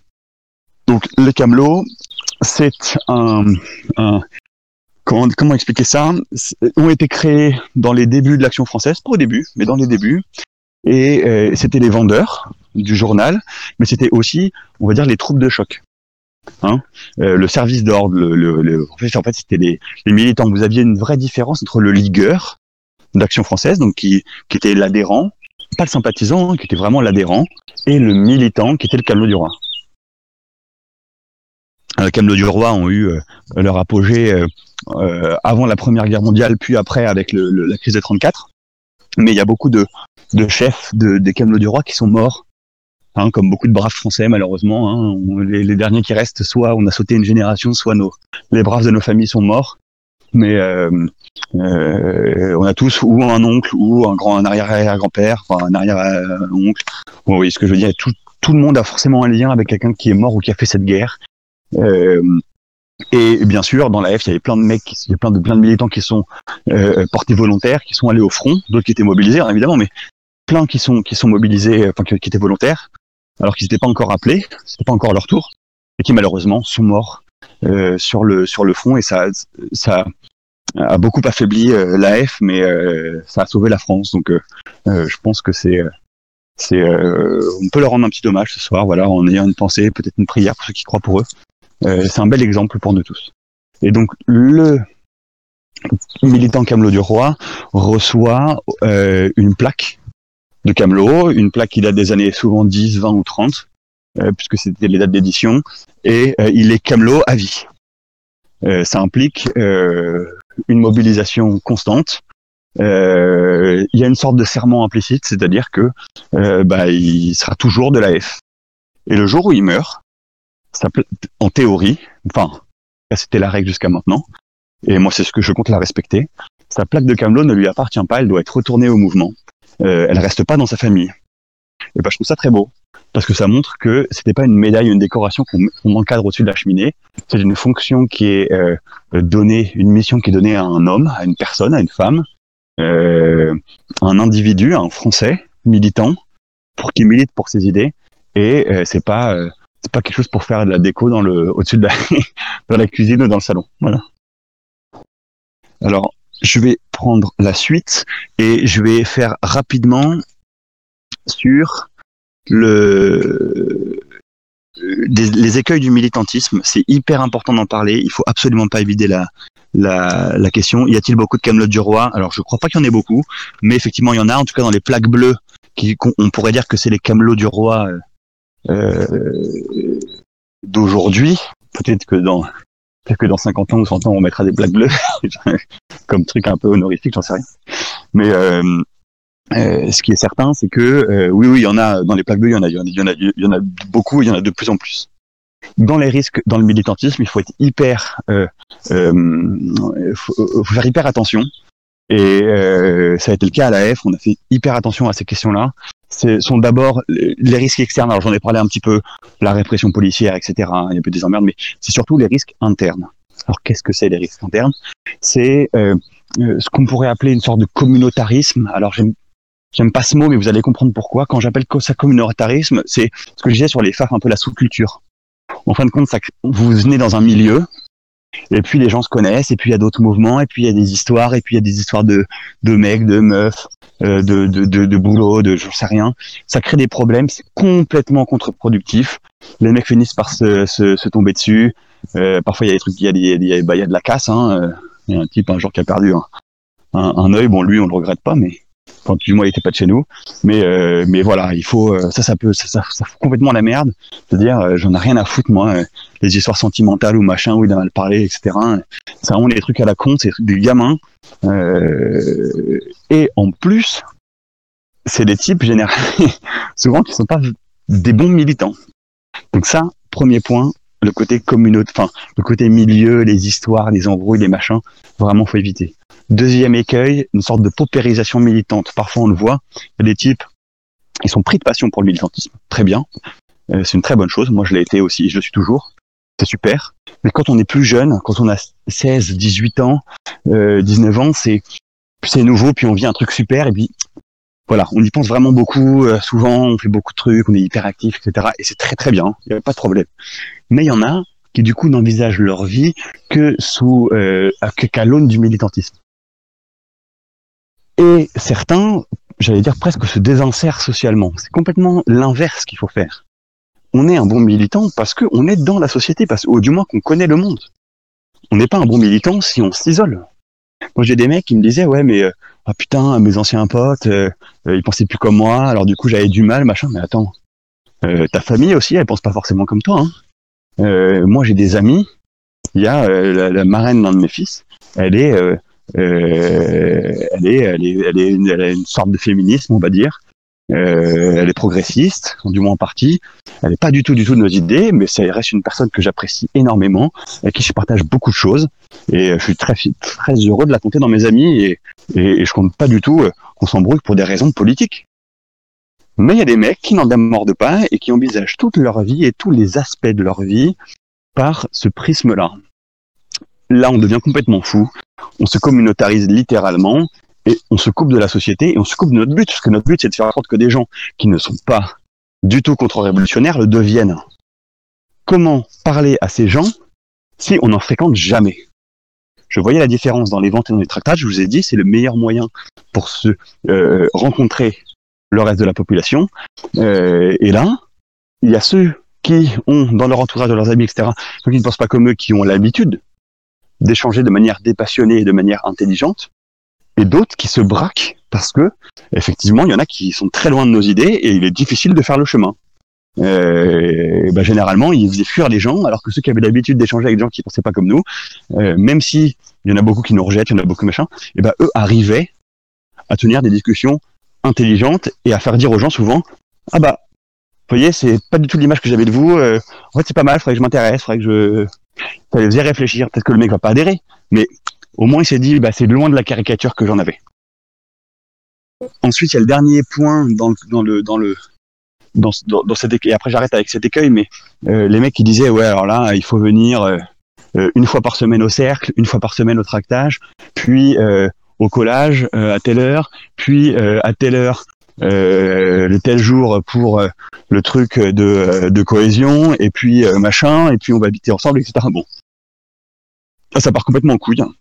Donc le camelot, c'est un, comment, comment expliquer ça? Ont été créés dans les débuts de l'action française, pas au début, mais dans les débuts. Et euh, c'était les vendeurs du journal, mais c'était aussi, on va dire, les troupes de choc. Hein? Euh, le service d'ordre, le, le, en fait, c'était les, les, militants. Vous aviez une vraie différence entre le ligueur d'Action française, donc qui, qui était l'adhérent, pas le sympathisant, hein, qui était vraiment l'adhérent, et le militant, qui était le camelot du roi. Les camelots du roi ont eu euh, leur apogée euh, euh, avant la Première Guerre mondiale, puis après avec le, la crise de 34. Mais il y a beaucoup de, de chefs de, des camelots du roi qui sont morts Hein, comme beaucoup de braves Français malheureusement. Hein, les, les, derniers qui restent, soit on a sauté une génération, soit nos, les braves de nos familles sont morts. Mais euh, euh, on a tous ou un oncle ou un grand un arrière-grand-père, enfin un arrière-oncle. Vous voyez ce que je veux dire. Tout, tout le monde a forcément un lien avec quelqu'un qui est mort ou qui a fait cette guerre. Euh, et bien sûr, dans la F, il y avait plein de mecs, il y a plein de plein de militants qui sont euh, portés volontaires, qui sont allés au front, d'autres qui étaient mobilisés, hein, évidemment, mais plein qui sont qui sont mobilisés, enfin qui étaient volontaires, alors qu'ils n'étaient pas encore appelés, c'était pas encore leur tour, et qui malheureusement sont morts euh, sur le sur le front, et ça ça a beaucoup affaibli euh, l'AF, mais euh, ça a sauvé la France. Donc euh, je pense que c'est c'est on peut leur rendre un petit hommage ce soir, voilà, en ayant une pensée, peut-être une prière pour ceux qui croient pour eux. c'est un bel exemple pour nous tous. Et donc le militant Camelot du Roi reçoit une plaque de Camelot, une plaque qui date des années souvent 10, 20 ou 30, euh, puisque c'était les dates d'édition, et euh, il est Camelot à vie. Euh, ça implique une mobilisation constante. il y a une sorte de serment implicite, c'est-à-dire que bah, il sera toujours de la F. Et le jour où il meurt, ça, en théorie, enfin, c'était la règle jusqu'à maintenant, et moi c'est ce que je compte la respecter, sa plaque de Camelot ne lui appartient pas, elle doit être retournée au mouvement euh, elle reste pas dans sa famille. Et ben, je trouve ça très beau parce que ça montre que c'était pas une médaille, une décoration qu'on encadre au-dessus de la cheminée. C'est une fonction qui est euh, donnée, une mission qui est donnée à un homme, à une personne, à une femme, euh, un individu, un Français militant, pour qu'il milite pour ses idées. Et euh, c'est pas euh, c'est pas quelque chose pour faire de la déco dans le au-dessus de la dans la cuisine ou dans le salon. Voilà. Alors je vais prendre la suite et je vais faire rapidement sur le les écueils du militantisme. C'est hyper important d'en parler. Il faut absolument pas éviter la, la, la question. Y a-t-il beaucoup de camelots du roi? Alors, je crois pas qu'il y en ait beaucoup, mais effectivement, il y en a. En tout cas, dans les plaques bleues, qui, on pourrait dire que c'est les camelots du roi euh, d'aujourd'hui. Peut-être que dans Peut-être que dans 50 ans ou 100 ans, on mettra des plaques bleues, comme truc un peu honorifique, j'en sais rien. Mais euh, euh, ce qui est certain, c'est que euh, oui, oui, il y en a dans les plaques bleues, il y en a, il y en a, il y en a beaucoup, il y en a de plus en plus. Dans les risques, dans le militantisme, il faut être hyper, euh, euh, faut, faire hyper attention. Et euh, ça a été le cas à la F. On a fait hyper attention à ces questions-là ce sont d'abord les risques externes. Alors j'en ai parlé un petit peu, la répression policière, etc. Il y a un peu des emmerdes, mais c'est surtout les risques internes. Alors qu'est-ce que c'est les risques internes? C'est euh, euh, ce qu'on pourrait appeler une sorte de communautarisme. Alors j'aime j'aime pas ce mot, mais vous allez comprendre pourquoi. Quand j'appelle ça communautarisme, c'est ce que je disais sur les FAF, un peu la sous-culture. En fin de compte, ça, vous venez dans un milieu, et puis les gens se connaissent, et puis il y a d'autres mouvements, et puis il y a des histoires, et puis il y a des histoires de, de mecs, de meufs, euh, de, de, de, de, boulot, de j'en sais rien. Ça crée des problèmes, c'est complètement contre-productif. Les mecs finissent par se, se, se tomber dessus. Euh, parfois il y a des trucs, il y a, il y a, bah, y a de la casse. Hein. Euh, il y a un type un jour qui a perdu un, un, un œil. Bon, lui, on le regrette pas, mais Enfin, du moins, il était pas de chez nous. Mais, euh, mais voilà, il faut, euh, ça, ça peut, ça, fout complètement la merde. C'est-à-dire, euh, j'en ai rien à foutre, moi, euh, les histoires sentimentales ou machin, où il a mal parlé, etc. Ça, on est des trucs à la con, c'est des gamins. et en plus, c'est des types, généralement, souvent, qui sont pas des bons militants. Donc ça, premier point, le côté communautaire, enfin, le côté milieu, les histoires, les embrouilles, les machins, vraiment, faut éviter. Deuxième écueil, une sorte de paupérisation militante. Parfois, on le voit, il y a des types, ils sont pris de passion pour le militantisme. Très bien. Euh, c'est une très bonne chose. Moi, je l'ai été aussi, je le suis toujours. C'est super. Mais quand on est plus jeune, quand on a 16, 18 ans, euh, 19 ans, c'est c'est nouveau, puis on vit un truc super, et puis voilà, on y pense vraiment beaucoup. souvent, on fait beaucoup de trucs, on est hyper actif, etc. Et c'est très très bien, il n'y a pas de problème. Mais il y en a qui du coup n'envisagent leur vie que sous euh, qu'à l'aune du militantisme. Et certains, j'allais dire presque se désinsèrent socialement. C'est complètement l'inverse qu'il faut faire. On est un bon militant parce qu'on est dans la société, parce, ou du moins qu'on connaît le monde. On n'est pas un bon militant si on s'isole. Moi, j'ai des mecs qui me disaient, ouais, mais ah putain, mes anciens potes, euh, euh, ils pensaient plus comme moi, alors du coup j'avais du mal, machin. Mais attends, euh, ta famille aussi, elle pense pas forcément comme toi. Hein. Euh, moi, j'ai des amis. Il y a euh, la, marraine d'un de mes fils. Elle est, euh, elle est, elle est, elle est, une, elle a une sorte de féminisme, on va dire. Elle est progressiste, du moins en partie. Elle n'est pas du tout, du tout de nos idées, mais ça reste une personne que j'apprécie énormément, avec qui je partage beaucoup de choses. Et je suis très, très heureux de la compter dans mes amis et, et, et je compte pas du tout qu'on s'embrouille pour des raisons politiques. Mais il y a des mecs qui n'en démordent pas et qui envisagent toute leur vie et tous les aspects de leur vie par ce prisme-là. Là, on devient complètement fou. On se communautarise littéralement et on se coupe de la société et on se coupe de notre but, parce que notre but, c'est de faire en sorte que des gens qui ne sont pas du tout contre-révolutionnaires le deviennent. Comment parler à ces gens si on n'en fréquente jamais? Je voyais la différence dans les ventes et dans les tractages. Je vous ai dit, c'est le meilleur moyen pour se euh, rencontrer le reste de la population. Euh, et là, il y a ceux qui ont dans leur entourage, de leurs amis, etc., ceux qui ne pensent pas comme eux, qui ont l'habitude d'échanger de manière dépassionnée et de manière intelligente, et d'autres qui se braquent parce que, effectivement, il y en a qui sont très loin de nos idées et il est difficile de faire le chemin. Euh, bah, généralement, ils faisaient fuir les gens, alors que ceux qui avaient l'habitude d'échanger avec des gens qui pensaient pas comme nous, euh, même si il y en a beaucoup qui nous rejettent, il y en a beaucoup machin, et ben eux arrivaient à tenir des discussions intelligente et à faire dire aux gens souvent ah bah vous voyez c'est pas du tout l'image que j'avais de vous euh, en fait c'est pas mal faudrait que je m'intéresse faudrait que je ça les faisait réfléchir peut-être que le mec va pas adhérer mais au moins il s'est dit bah c'est loin de la caricature que j'en avais ensuite il y a le dernier point dans le dans le dans le dans, dans, écueil. Et après j'arrête avec cet écueil mais euh, les mecs qui disaient ouais alors là il faut venir euh, une fois par semaine au cercle une fois par semaine au tractage puis au collage euh, à telle heure, puis euh, à telle heure euh, le tel jour pour le truc de, de cohésion, et puis machin, et puis on va habiter ensemble, etc. Bon, ça, ça part complètement en couille. Hein.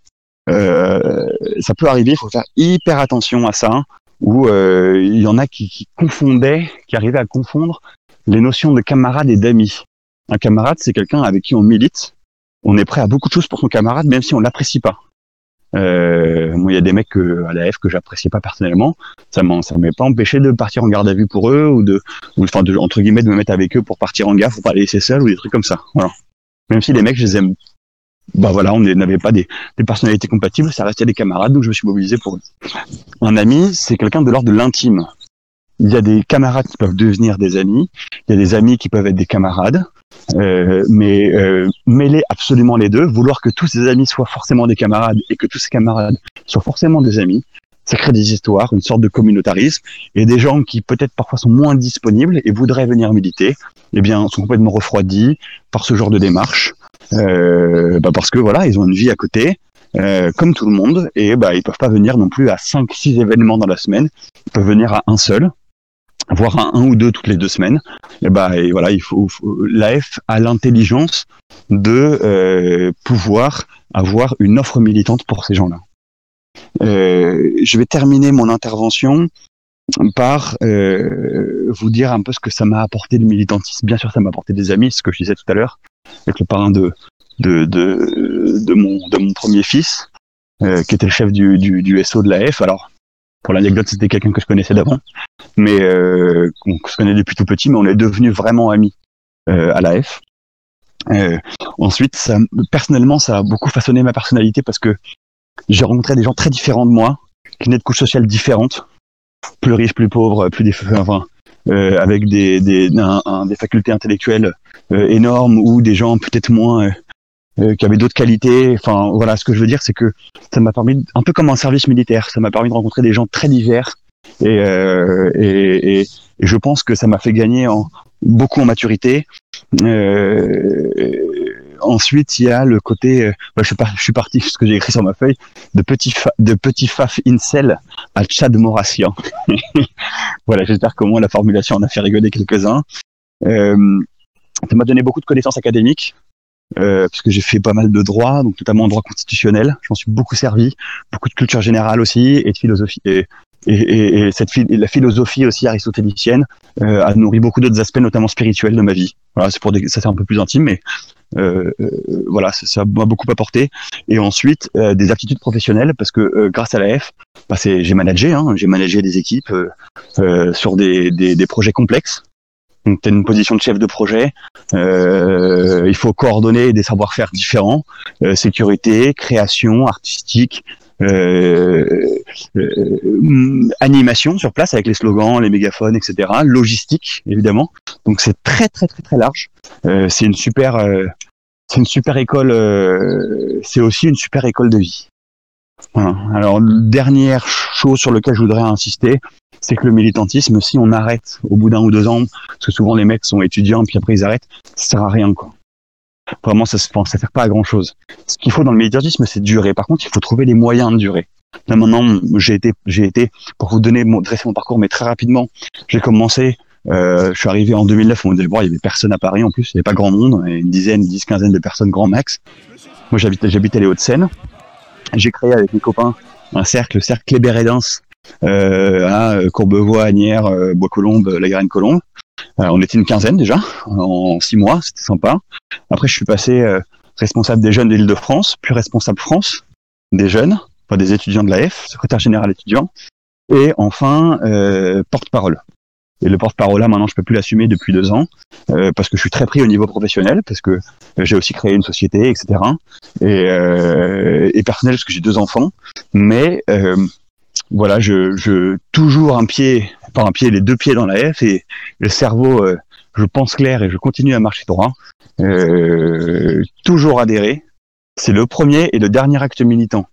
Ça peut arriver, il faut faire hyper attention à ça, où il y en a qui, qui confondaient, qui arrivaient à confondre les notions de camarade et d'amis. Un camarade, c'est quelqu'un avec qui on milite. On est prêt à beaucoup de choses pour son camarade, même si on l'apprécie pas. Euh, moi, il y a des mecs que, à la F que j'appréciais pas personnellement. Ça m'en, ça m'est pas empêché de partir en garde à vue pour eux ou de, enfin, de, entre guillemets, de me mettre avec eux pour partir en gaffe, pour pas les laisser seuls ou des trucs comme ça. Voilà. Même si les mecs, je les aime. Bah voilà, on n'avait pas des, des personnalités compatibles, ça restait des camarades, donc je me suis mobilisé pour eux. Un ami, c'est quelqu'un de l'ordre de l'intime. Il y a des camarades qui peuvent devenir des amis, il y a des amis qui peuvent être des camarades, euh, mais euh, mêler absolument les deux, vouloir que tous ses amis soient forcément des camarades et que tous ses camarades soient forcément des amis, ça crée des histoires, une sorte de communautarisme, et des gens qui peut-être parfois sont moins disponibles et voudraient venir militer, eh bien, sont complètement refroidis par ce genre de démarche, bah parce que voilà, ils ont une vie à côté, euh, comme tout le monde, et bah ils peuvent pas venir non plus à 5-6 événements dans la semaine, ils peuvent venir à un seul, voire un, un, ou deux toutes les deux semaines. Et bah et voilà, il faut, faut l'AF a l'intelligence de euh, pouvoir avoir une offre militante pour ces gens-là. Euh, je vais terminer mon intervention par euh, vous dire un peu ce que ça m'a apporté le militantisme. Bien sûr, ça m'a apporté des amis, ce que je disais tout à l'heure, avec le parrain de de, de, mon, de mon premier fils, euh, qui était le chef du, du, SO de l'AF. Alors, pour l'anecdote, c'était quelqu'un que je connaissais d'avant, mais euh, on se connaît depuis tout petit, mais on est devenus vraiment amis euh, à l'AF. Euh, ensuite, ça, personnellement, ça a beaucoup façonné ma personnalité parce que j'ai rencontré des gens très différents de moi, qui venaient de couches sociales différentes, plus riches, plus pauvres, plus des, enfin, euh, avec des, des, un, des facultés intellectuelles euh, énormes ou des gens peut-être moins euh, euh, qui avaient d'autres qualités. Enfin, voilà, ce que je veux dire, c'est que ça m'a permis, un peu comme un service militaire, ça m'a permis de rencontrer des gens très divers. Et, euh, et, et, et, je pense que ça m'a fait gagner en, beaucoup en maturité, euh, ensuite, il y a le côté, euh, je, suis je suis parti, ce que j'ai écrit sur ma feuille, de petit, de petit faf incel à Chad Morassian. voilà, j'espère qu'au moins la formulation en a fait rigoler quelques-uns. Euh, ça m'a donné beaucoup de connaissances académiques, euh, puisque j'ai fait pas mal de droit, donc notamment en droit constitutionnel. J'en suis beaucoup servi, beaucoup de culture générale aussi et de philosophie. Et, et, et, cette la philosophie aussi aristotélicienne euh, a nourri beaucoup d'autres aspects, notamment spirituels, de ma vie. Voilà, c'est pour des, ça c'est un peu plus intime, mais voilà, ça m'a beaucoup apporté. Et ensuite, euh, des aptitudes professionnelles, parce que euh, grâce à la F, bah, j'ai managé, hein, j'ai managé des équipes sur des, des projets complexes. Donc, tu as une position de chef de projet. Euh, il faut coordonner des savoir-faire différents euh, sécurité, création, artistique, euh, euh, animation sur place avec les slogans, les mégaphones, etc. Logistique, évidemment. Donc, c'est très, très, très, très large. Euh, c'est une super, euh, c'est une super école. c'est aussi une super école de vie. Voilà. Alors, dernière chose sur laquelle je voudrais insister, c'est que le militantisme, si on arrête au bout d'un ou deux ans, parce que souvent les mecs sont étudiants puis après ils arrêtent, ça sert à rien quoi. Vraiment, ça ne ça sert pas à grand chose. Ce qu'il faut dans le militantisme, c'est durer. Par contre, il faut trouver les moyens de durer. Là maintenant, j'ai été, j'ai été, pour vous donner mon, dresser mon parcours, mais très rapidement, j'ai commencé. Euh, je suis arrivé en 2009. On me disait bon, il y avait personne à Paris en plus, il n'y avait pas grand monde, une dizaine, dix, quinzaine de personnes grand max. Moi, j'habitais, j'habitais les Hauts-de-Seine. J'ai créé avec mes copains un cercle, le cercle Clébert-Edens, euh, à Courbevoie, Agnières, euh, Bois-Colombes, La Garenne-Colombe. Euh, on était une quinzaine déjà en six mois, c'était sympa. Après, je suis passé euh, responsable des jeunes de l'Île-de-France, puis responsable France des jeunes, enfin des étudiants de l'AF, secrétaire général étudiant, et enfin euh, porte-parole. Et le porte-parole là, maintenant, je peux plus l'assumer depuis deux ans euh, parce que je suis très pris au niveau professionnel, parce que j'ai aussi créé une société, etc. Et, euh, et personnel parce que j'ai deux enfants. Mais euh, voilà, je, je toujours un pied, pas un pied, les deux pieds dans la F et le cerveau, euh, je pense clair et je continue à marcher droit. Euh, toujours adhérer. C'est le premier et le dernier acte militant.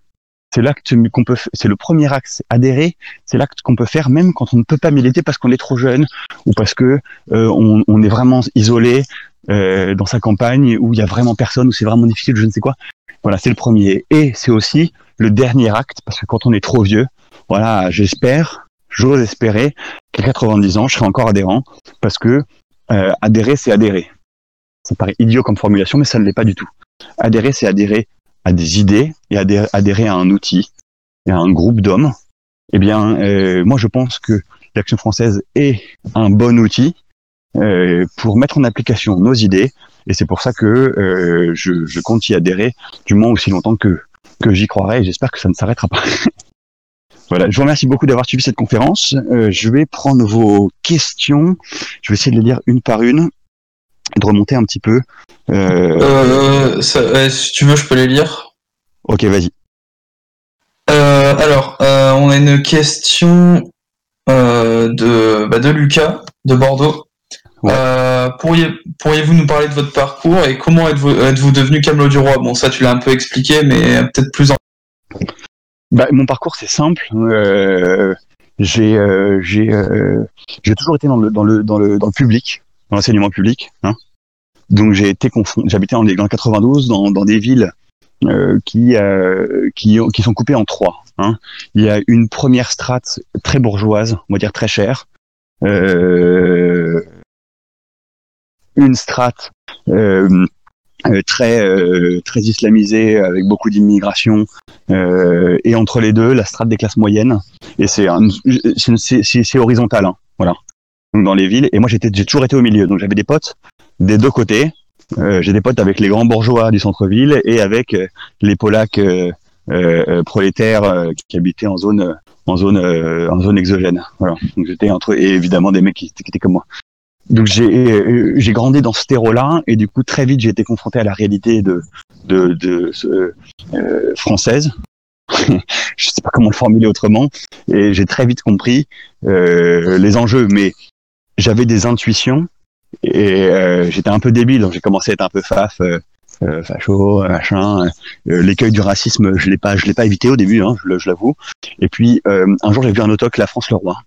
C'est l'acte qu'on peut, c'est le premier acte adhérer. C'est l'acte qu'on peut faire même quand on ne peut pas militer parce qu'on est trop jeune ou parce que euh, on, on, est vraiment isolé euh, dans sa campagne où il y a vraiment personne où c'est vraiment difficile, je ne sais quoi. Voilà, c'est le premier et c'est aussi le dernier acte parce que quand on est trop vieux, voilà, j'espère, j'ose espérer qu'à 90 ans, je serai encore adhérent, parce que euh, adhérer, c'est adhérer. Ça paraît idiot comme formulation, mais ça ne l'est pas du tout. Adhérer, c'est adhérer à des idées et adhérer, à un outil et à un groupe d'hommes. Eh bien, euh, moi, je pense que l'Action française est un bon outil euh, pour mettre en application nos idées, et c'est pour ça que euh, je, je compte y adhérer, du moins aussi longtemps que, que j'y croirai, et j'espère que ça ne s'arrêtera pas. Voilà, je vous remercie beaucoup d'avoir suivi cette conférence. Euh, je vais prendre vos questions. Je vais essayer de les lire une par une de remonter un petit peu. Euh... Euh, si tu veux, je peux les lire. Ok, vas-y. Euh, alors, on a une question de, bah, de Lucas de Bordeaux. Ouais. pourriez, pourriez-vous nous parler de votre parcours et comment êtes-vous, êtes-vous devenu Camelot du Roi? Bon, ça tu l'as un peu expliqué, mais peut-être plus en bah, mon parcours c'est simple. Euh, j'ai euh, j'ai j'ai toujours été dans le dans le dans le dans le public, dans l'enseignement public. Hein. Donc j'ai été j'habitais en, dans 92 dans dans des villes euh, qui euh, qui qui sont coupées en trois. Hein. Il y a une première strate très bourgeoise, on va dire très chère. Euh, une strate euh, euh, très euh, très islamisé avec beaucoup d'immigration et entre les deux la strate des classes moyennes et c'est c'est horizontal hein, voilà donc dans les villes. Et moi j'étais j'ai toujours été au milieu. Donc j'avais des potes des deux côtés. Euh, j'ai des potes avec les grands bourgeois du centre-ville et avec les polacs prolétaires qui habitaient en zone en zone en zone exogène. Voilà. Donc j'étais entre et évidemment des mecs qui, étaient comme moi. Donc j'ai euh, j'ai grandi dans ce terreau-là et du coup très vite j'ai été confronté à la réalité de de, de euh, française. je sais pas comment le formuler autrement. Et j'ai très vite compris euh, les enjeux, mais j'avais des intuitions et euh, j'étais un peu débile, donc j'ai commencé à être un peu faf. Euh, euh facho, machin, l'écueil du racisme, je l'ai pas, je l'ai pas évité au début, hein, je, l'avoue. Et puis un jour j'ai vu un autoc, La France le roi,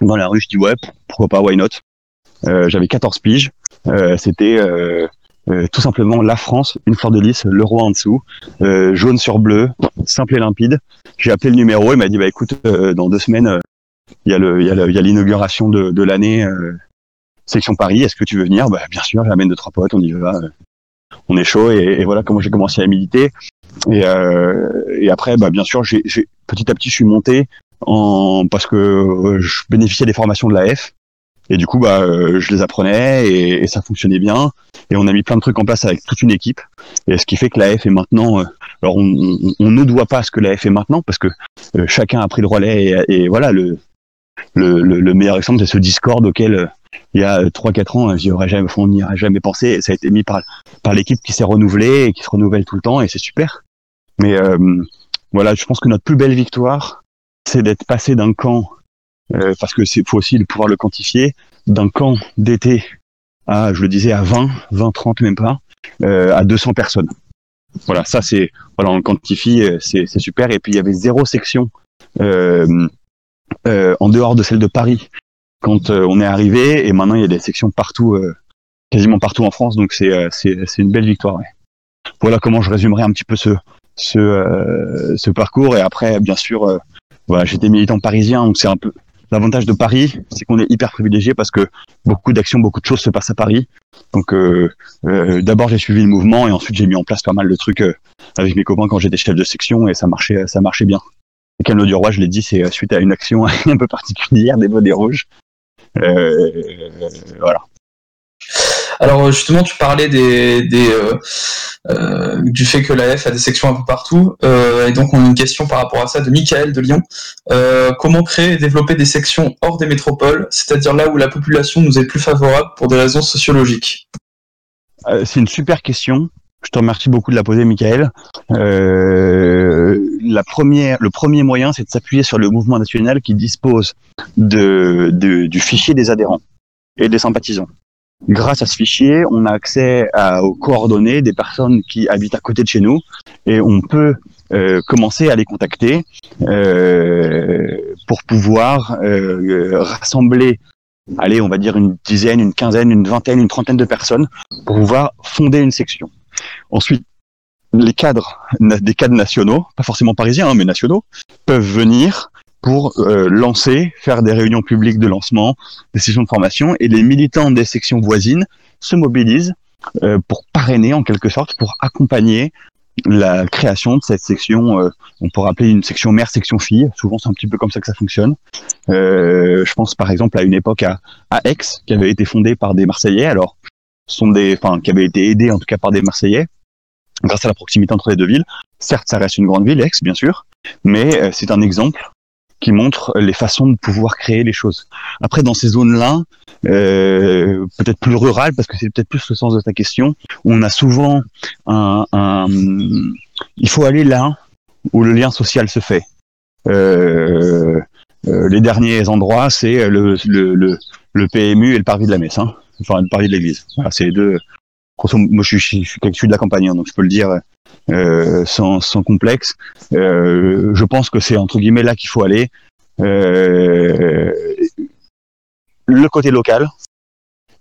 dans la rue, je dis ouais, pourquoi pas, why not? Euh, j'avais 14 piges. Euh, c'était euh, tout simplement la France, une fleur de lys, le roi en dessous, jaune sur bleu, simple et limpide. J'ai appelé le numéro, il m'a dit bah écoute, dans deux semaines, il y a l'inauguration de, de l'année section Paris. Est-ce que tu veux venir? Bah, bien sûr, j'amène deux trois potes, on y va. On est chaud et, et voilà comment j'ai commencé à militer. Et, et après, bah bien sûr, j'ai petit à petit, je suis monté en parce que je bénéficiais des formations de la F et du coup, bah, euh, je les apprenais et, ça fonctionnait bien. Et on a mis plein de trucs en place avec toute une équipe. Et ce qui fait que l'AF est maintenant. Euh, alors, on, ne doit pas ce que l'AF est maintenant parce que euh, chacun a pris le relais. Et, voilà, le, le, meilleur exemple, c'est ce Discord auquel il y a 3-4 ans, j'y aurais jamais, on n'y aurait jamais pensé. ça a été mis par, par l'équipe qui s'est renouvelée et qui se renouvelle tout le temps. Et c'est super. Mais voilà, je pense que notre plus belle victoire, c'est d'être passé d'un camp euh, parce que c'est faut aussi pouvoir le quantifier, d'un camp d'été à, je le disais, à 20, 20, 30 même pas, euh, à 200 personnes. Voilà, ça c'est, voilà, on le quantifie, euh, c'est super. Et puis il y avait zéro section euh, euh, en dehors de celle de Paris quand on est arrivé, et maintenant il y a des sections partout, quasiment partout en France, donc c'est c'est une belle victoire. Ouais. Voilà comment je résumerai un petit peu ce ce, ce parcours. Et après, bien sûr, voilà, j'étais militant parisien, donc c'est un peu L'avantage de Paris, c'est qu'on est hyper privilégié parce que beaucoup d'actions, beaucoup de choses se passent à Paris. Donc euh, euh, d'abord j'ai suivi le mouvement et ensuite j'ai mis en place pas mal de trucs euh, avec mes copains quand j'étais chef de section et ça marchait, ça marchait bien. Et Camelot du Roi, je l'ai dit, c'est suite à une action un peu particulière des Bonnets Rouges. voilà. Alors justement, tu parlais des, euh, euh, du fait que l'AF a des sections un peu partout, euh, et donc on a une question par rapport à ça de Michael de Lyon. comment créer et développer des sections hors des métropoles, c'est-à-dire là où la population nous est plus favorable pour des raisons sociologiques? C'est une super question. Je te remercie beaucoup de la poser, Michael. la première, le premier moyen, c'est de s'appuyer sur le mouvement national qui dispose de, du fichier des adhérents et des sympathisants. Grâce à ce fichier, on a accès aux coordonnées des personnes qui habitent à côté de chez nous et on peut euh, commencer à les contacter euh, pour pouvoir euh, rassembler, allez, on va dire une dizaine, une quinzaine, une vingtaine, une trentaine de personnes pour pouvoir fonder une section. Ensuite, les cadres, des cadres nationaux, pas forcément parisiens, hein, mais nationaux, peuvent venir pour euh, lancer, faire des réunions publiques de lancement, des sessions de formation, et les militants des sections voisines se mobilisent euh, pour parrainer en quelque sorte, pour accompagner la création de cette section, euh, on pourrait appeler une section mère, section fille, souvent c'est un petit peu comme ça que ça fonctionne. je pense par exemple à une époque à, à Aix, qui avait été fondée par des Marseillais, alors sont des, enfin qui avait été aidée en tout cas par des Marseillais, grâce à la proximité entre les deux villes. Certes, ça reste une grande ville, Aix, bien sûr, mais c'est un exemple qui montre les façons de pouvoir créer les choses. Après, dans ces zones-là, euh, peut-être plus rurales, parce que c'est peut-être plus le sens de ta question, on a souvent un, il faut aller là où le lien social se fait. Euh, euh, les derniers endroits, c'est le, le, PMU et le parvis de la messe, hein. Enfin le parvis de l'église. C'est les deux. Moi, je suis, je suis, de la campagne, hein, donc je peux le dire euh, sans, sans, complexe. Euh, je pense que c'est entre guillemets là qu'il faut aller. Euh, le côté local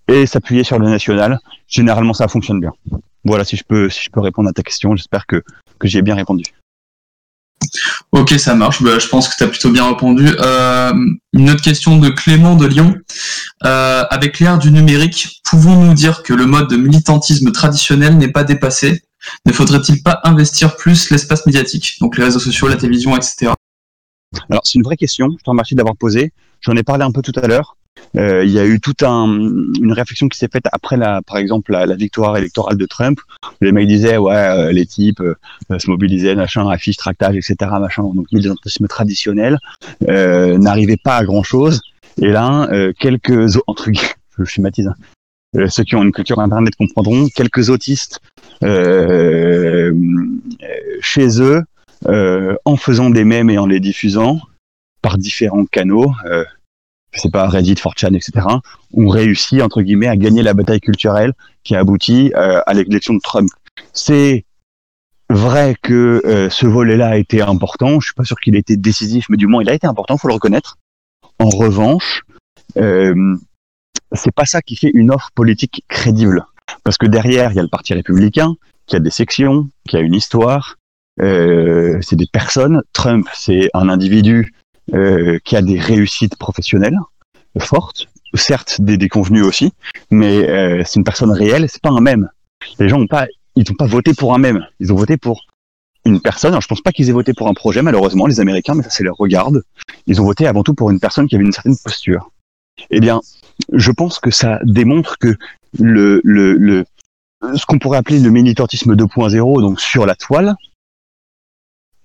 et s'appuyer sur le national. Généralement, ça fonctionne bien. Voilà, si je peux, si je peux répondre à ta question, j'espère que, que j'ai bien répondu. Ok, ça marche. Bah, je pense que tu as plutôt bien répondu. Euh, une autre question de Clément de Lyon. Euh, avec l'ère du numérique, pouvons-nous dire que le mode de militantisme traditionnel n'est pas dépassé? Ne faudrait-il pas investir plus l'espace médiatique, donc les réseaux sociaux, la télévision, etc. Alors c'est une vraie question, je te remercie d'avoir posé. J'en ai parlé un peu tout à l'heure. Euh, il y a eu toute un, une réflexion qui s'est faite après, par exemple, la, victoire électorale de Trump. Les mecs disaient, ouais, euh, les types euh, se mobilisaient, machin, affiches, tractage, etc., machin. Donc, militantisme traditionnel n'arrivait pas à grand-chose. Et là, quelques, entre guillemets, je schématise, hein, ceux qui ont une culture internet comprendront, quelques autistes chez eux, en faisant des mèmes et en les diffusant par différents canaux, je sais pas, Reddit, 4chan, etc., ont réussi, entre guillemets, à gagner la bataille culturelle qui a abouti euh, à l'élection de Trump. C'est vrai que euh, ce volet-là a été important, je suis pas sûr qu'il ait été décisif, mais du moins il a été important, faut le reconnaître. En revanche, euh, c'est pas ça qui fait une offre politique crédible. Parce que derrière, il y a le Parti républicain, qui a des sections, qui a une histoire, euh, c'est des personnes. Trump, c'est un individu euh, qui a des réussites professionnelles fortes, certes des déconvenus aussi, mais euh, c'est une personne réelle, c'est pas un même. Les gens ont pas, ils n'ont pas voté pour un même, ils ont voté pour une personne. Alors je pense pas qu'ils aient voté pour un projet, malheureusement, les Américains, mais ça c'est leur regarde. Ils ont voté avant tout pour une personne qui avait une certaine posture. Eh bien, je pense que ça démontre que le, le, le ce qu'on pourrait appeler le militantisme 2.0, donc sur la toile,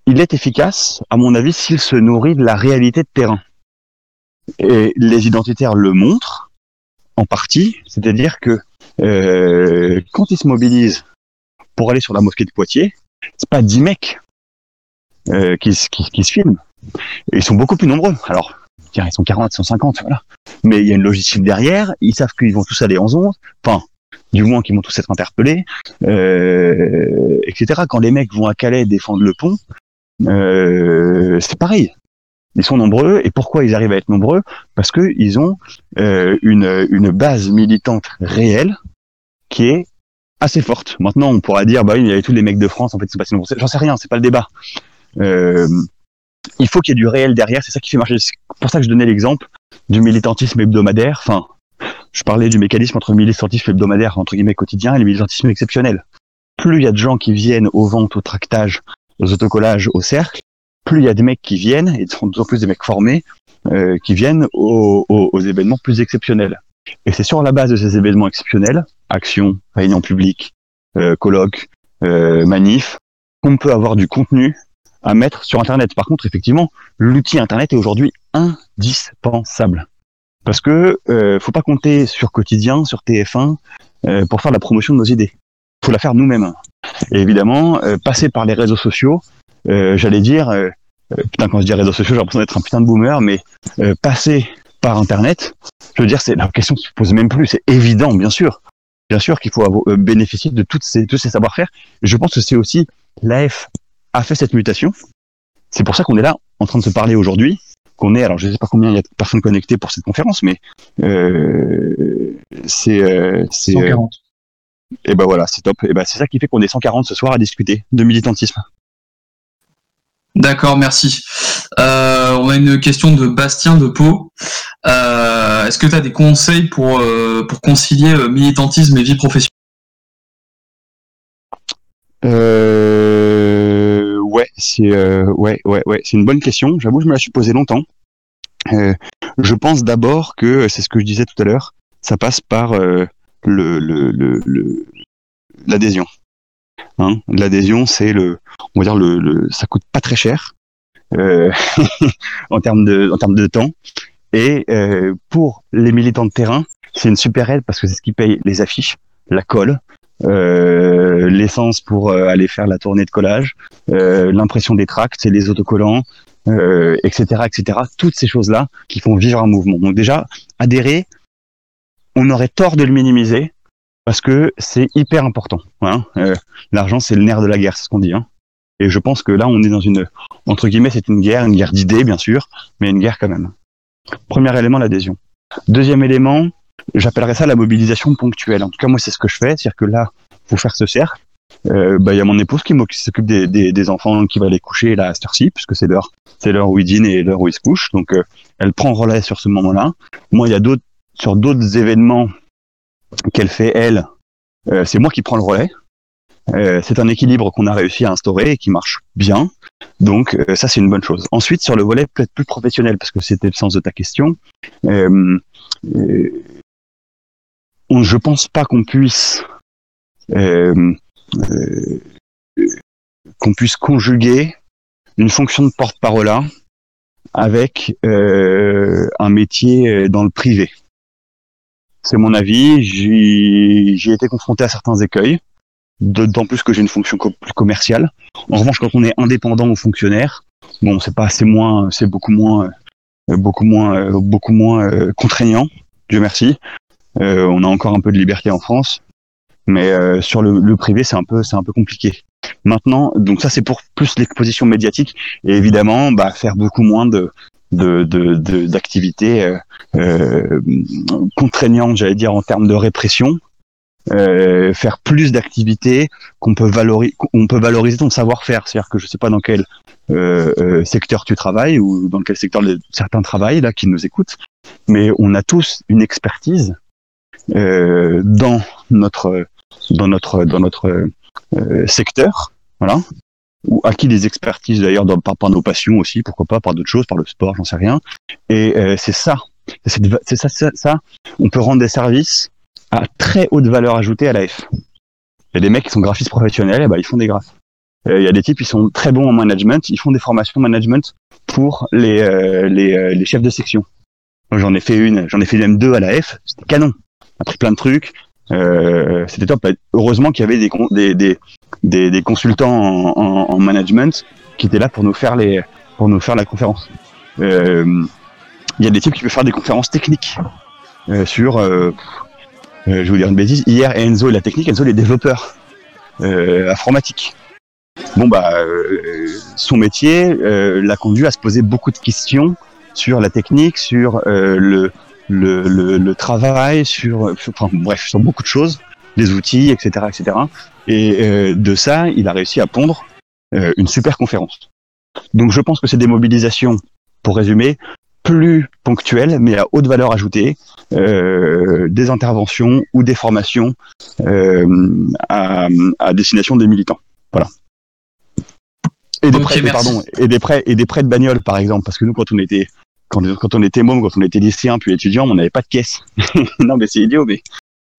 il est efficace, à mon avis, s'il se nourrit de la réalité de terrain. Et les identitaires le montrent, en partie, c'est-à-dire que euh, quand ils se mobilisent pour aller sur la mosquée de Poitiers, c'est pas dix mecs euh, qui, se filment. ils sont beaucoup plus nombreux. Alors, tiens, ils sont 40, 150, voilà. Mais il y a une logistique derrière, ils savent qu'ils vont tous aller en zone, enfin, du moins qu'ils vont tous être interpellés, euh, etc. Quand les mecs vont à Calais défendre le pont, euh, c'est pareil. Ils sont nombreux, et pourquoi ils arrivent à être nombreux? Parce qu'ils ont euh, une, une base militante réelle qui est assez forte. Maintenant, on pourra dire, bah il y avait tous les mecs de France, en fait, c'est pas si nombreux. J'en sais rien, c'est pas le débat. Euh, il faut qu'il y ait du réel derrière, c'est ça qui fait marcher. C'est pour ça que je donnais l'exemple du militantisme hebdomadaire. Enfin, je parlais du mécanisme entre militantisme hebdomadaire, entre guillemets, quotidien, et le militantisme exceptionnel. Plus il y a de gens qui viennent aux ventes, au tractage, aux autocollages, au cercle, plus il y a des mecs qui viennent, et plus en plus des mecs formés, euh, qui viennent aux, événements plus exceptionnels. Et c'est sur la base de ces événements exceptionnels, actions, réunions publiques, euh, colloques, euh, manifs, qu'on peut avoir du contenu à mettre sur Internet. Par contre, effectivement, l'outil Internet est aujourd'hui indispensable. Parce que euh, faut pas compter sur quotidien, sur TF1 euh, pour faire la promotion de nos idées. Faut la faire nous-mêmes. Et évidemment, euh, passer par les réseaux sociaux, euh, j'allais dire, euh, putain quand je dis réseaux sociaux, j'ai l'impression d'être un putain de boomer, mais passer par Internet, je veux dire, c'est la question qui se pose même plus. C'est évident, bien sûr, bien sûr qu'il faut bénéficier de toutes ces, tous ces savoir-faire. Je pense que c'est aussi l'AF a fait cette mutation. C'est pour ça qu'on est là en train de se parler aujourd'hui, qu'on est, alors je ne sais pas combien il y a de personnes connectées pour cette conférence, mais euh, c'est... 140. Et ben voilà, c'est top. Et ben c'est ça qui fait qu'on est 140 ce soir à discuter de militantisme. D'accord, merci. Euh, on a une question de Bastien de Pau. Euh, Est-ce que tu as des conseils pour, euh, pour concilier militantisme et vie professionnelle? Euh, ouais, c'est euh, ouais, ouais, une bonne question. J'avoue, je me la suis posée longtemps. Je pense d'abord que c'est ce que je disais tout à l'heure. Ça passe par l'adhésion. Hein l'adhésion, c'est le, on va dire le, le, ça coûte pas très cher euh, en termes de en termes de temps. Et euh, pour les militants de terrain, c'est une super aide parce que c'est ce qui paye les affiches, la colle, euh, l'essence pour aller faire la tournée de collage, l'impression des tracts, les autocollants, etc., etc. Toutes ces choses-là qui font vivre un mouvement. Donc déjà, adhérer, on aurait tort de le minimiser parce que c'est hyper important. Hein. L'argent, c'est le nerf de la guerre, c'est ce qu'on dit. Hein. Et je pense que là, on est dans une, entre guillemets, c'est une guerre, une guerre d'idées, bien sûr, mais une guerre quand même. Premier élément, l'adhésion. Deuxième élément, j'appellerais ça la mobilisation ponctuelle. En tout cas, moi, c'est ce que je fais. C'est-à-dire que là, pour faire ce cercle, euh, bah, il y a mon épouse qui, qui s'occupe des, des, des, enfants qui va les coucher là, à cette heure-ci, puisque c'est l'heure, c'est l'heure où ils dînent et l'heure où ils se couchent. Donc, euh, elle prend relais sur ce moment-là. Moi, il y a d'autres, sur d'autres événements qu'elle fait, elle, euh, c'est moi qui prends le relais. Euh, c'est un équilibre qu'on a réussi à instaurer et qui marche bien. Donc euh, ça c'est une bonne chose. Ensuite sur le volet peut-être plus professionnel parce que c'était le sens de ta question. Euh, on, je pense pas qu'on puisse qu'on puisse conjuguer une fonction de porte-parole avec un métier dans le privé. C'est mon avis. J'ai été confronté à certains écueils d'autant plus que j'ai une fonction plus commerciale. En revanche, quand on est indépendant ou fonctionnaire, bon, c'est pas, c'est moins, c'est beaucoup moins, euh, beaucoup moins, euh, beaucoup moins euh, contraignant. Dieu merci. On a encore un peu de liberté en France, mais sur le, le privé, c'est un peu, c'est un peu compliqué. Maintenant, donc ça, c'est pour plus l'exposition médiatique et évidemment, bah, faire beaucoup moins de de d'activités de, de, contraignantes, j'allais dire en termes de répression, euh, faire plus d'activités qu'on peut valoriser, on peut valoriser ton savoir-faire. C'est-à-dire que je sais pas dans quel euh, euh, secteur tu travailles ou dans quel secteur certains travaillent là qui nous écoutent, mais on a tous une expertise euh, dans notre dans notre dans notre euh, secteur, voilà, ou acquis des expertises d'ailleurs par, par nos passions aussi, pourquoi pas par d'autres choses, par le sport, j'en sais rien. Et euh, c'est ça, c'est ça, ça, ça, on peut rendre des services à très haute valeur ajoutée à l'AF. Il y a des mecs qui sont graphistes professionnels, et ben, ils font des graphes. Euh, il y a des types qui sont très bons en management, ils font des formations management pour les, euh, les, euh, les, chefs de section. J'en ai fait une, j'en ai fait même deux à l'AF, c'était canon. On a pris plein de trucs, c'était top. Heureusement qu'il y avait des, des, des, consultants en, en, en, management qui étaient là pour nous faire les pour nous faire la conférence. Il y a des types qui peuvent faire des conférences techniques sur euh, je vais vous dire une bêtise, hier Enzo et la technique, Enzo les développeurs euh, informatiques. Bon bah euh, son métier euh, l'a conduit à se poser beaucoup de questions sur la technique, sur euh, le, le, le, le, travail, sur, enfin bref, sur beaucoup de choses, les outils, etc., etc. Et de ça, il a réussi à pondre une super conférence. Donc je pense que c'est des mobilisations, pour résumer, plus ponctuelles, mais à haute valeur ajoutée, euh, des interventions ou des formations euh, à, à, destination des militants. Voilà. Et des, prêts, pardon, et des prêts et des prêts de bagnole par exemple, parce que nous quand on était quand, on était môme, quand on était lycéen puis étudiant, on n'avait pas de caisse. non mais c'est idiot, mais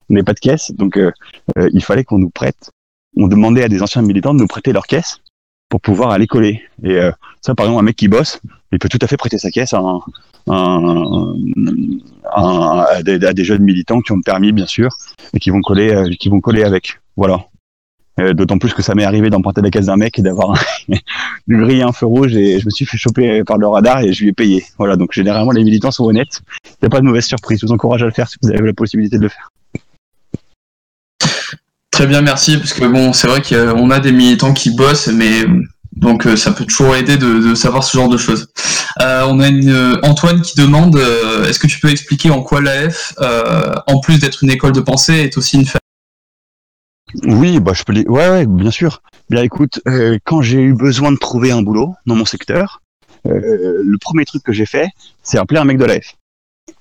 on n'avait pas de caisse, donc euh, euh, il fallait qu'on nous prête. On demandait à des anciens militants de nous prêter leur caisse pour pouvoir aller coller. Et euh, ça, par exemple, un mec qui bosse, il peut tout à fait prêter sa caisse à, un, un, des, à, des, jeunes militants qui ont le permis, bien sûr, et qui vont coller, euh, qui vont coller avec. Voilà. Euh, D'autant plus que ça m'est arrivé d'emprunter la caisse d'un mec et d'avoir griller un feu rouge et je me suis fait choper par le radar et je lui ai payé. Voilà, donc généralement les militants sont honnêtes. Il n'y a pas de mauvaise surprise. Je vous encourage à le faire si vous avez la possibilité de le faire. Très bien, merci. Parce que bon, c'est vrai qu'on a des militants qui bossent, mais donc ça peut toujours aider de, savoir ce genre de choses. Euh, on a euh, Antoine qui demande euh, est-ce que tu peux expliquer en quoi l'AF, euh, en plus d'être une école de pensée, est aussi une famille oui, bah je peux les... ouais, ouais, bien sûr. Bien écoute, euh, quand j'ai eu besoin de trouver un boulot dans mon secteur, euh, le premier truc que j'ai fait, c'est appeler un mec de l'AF.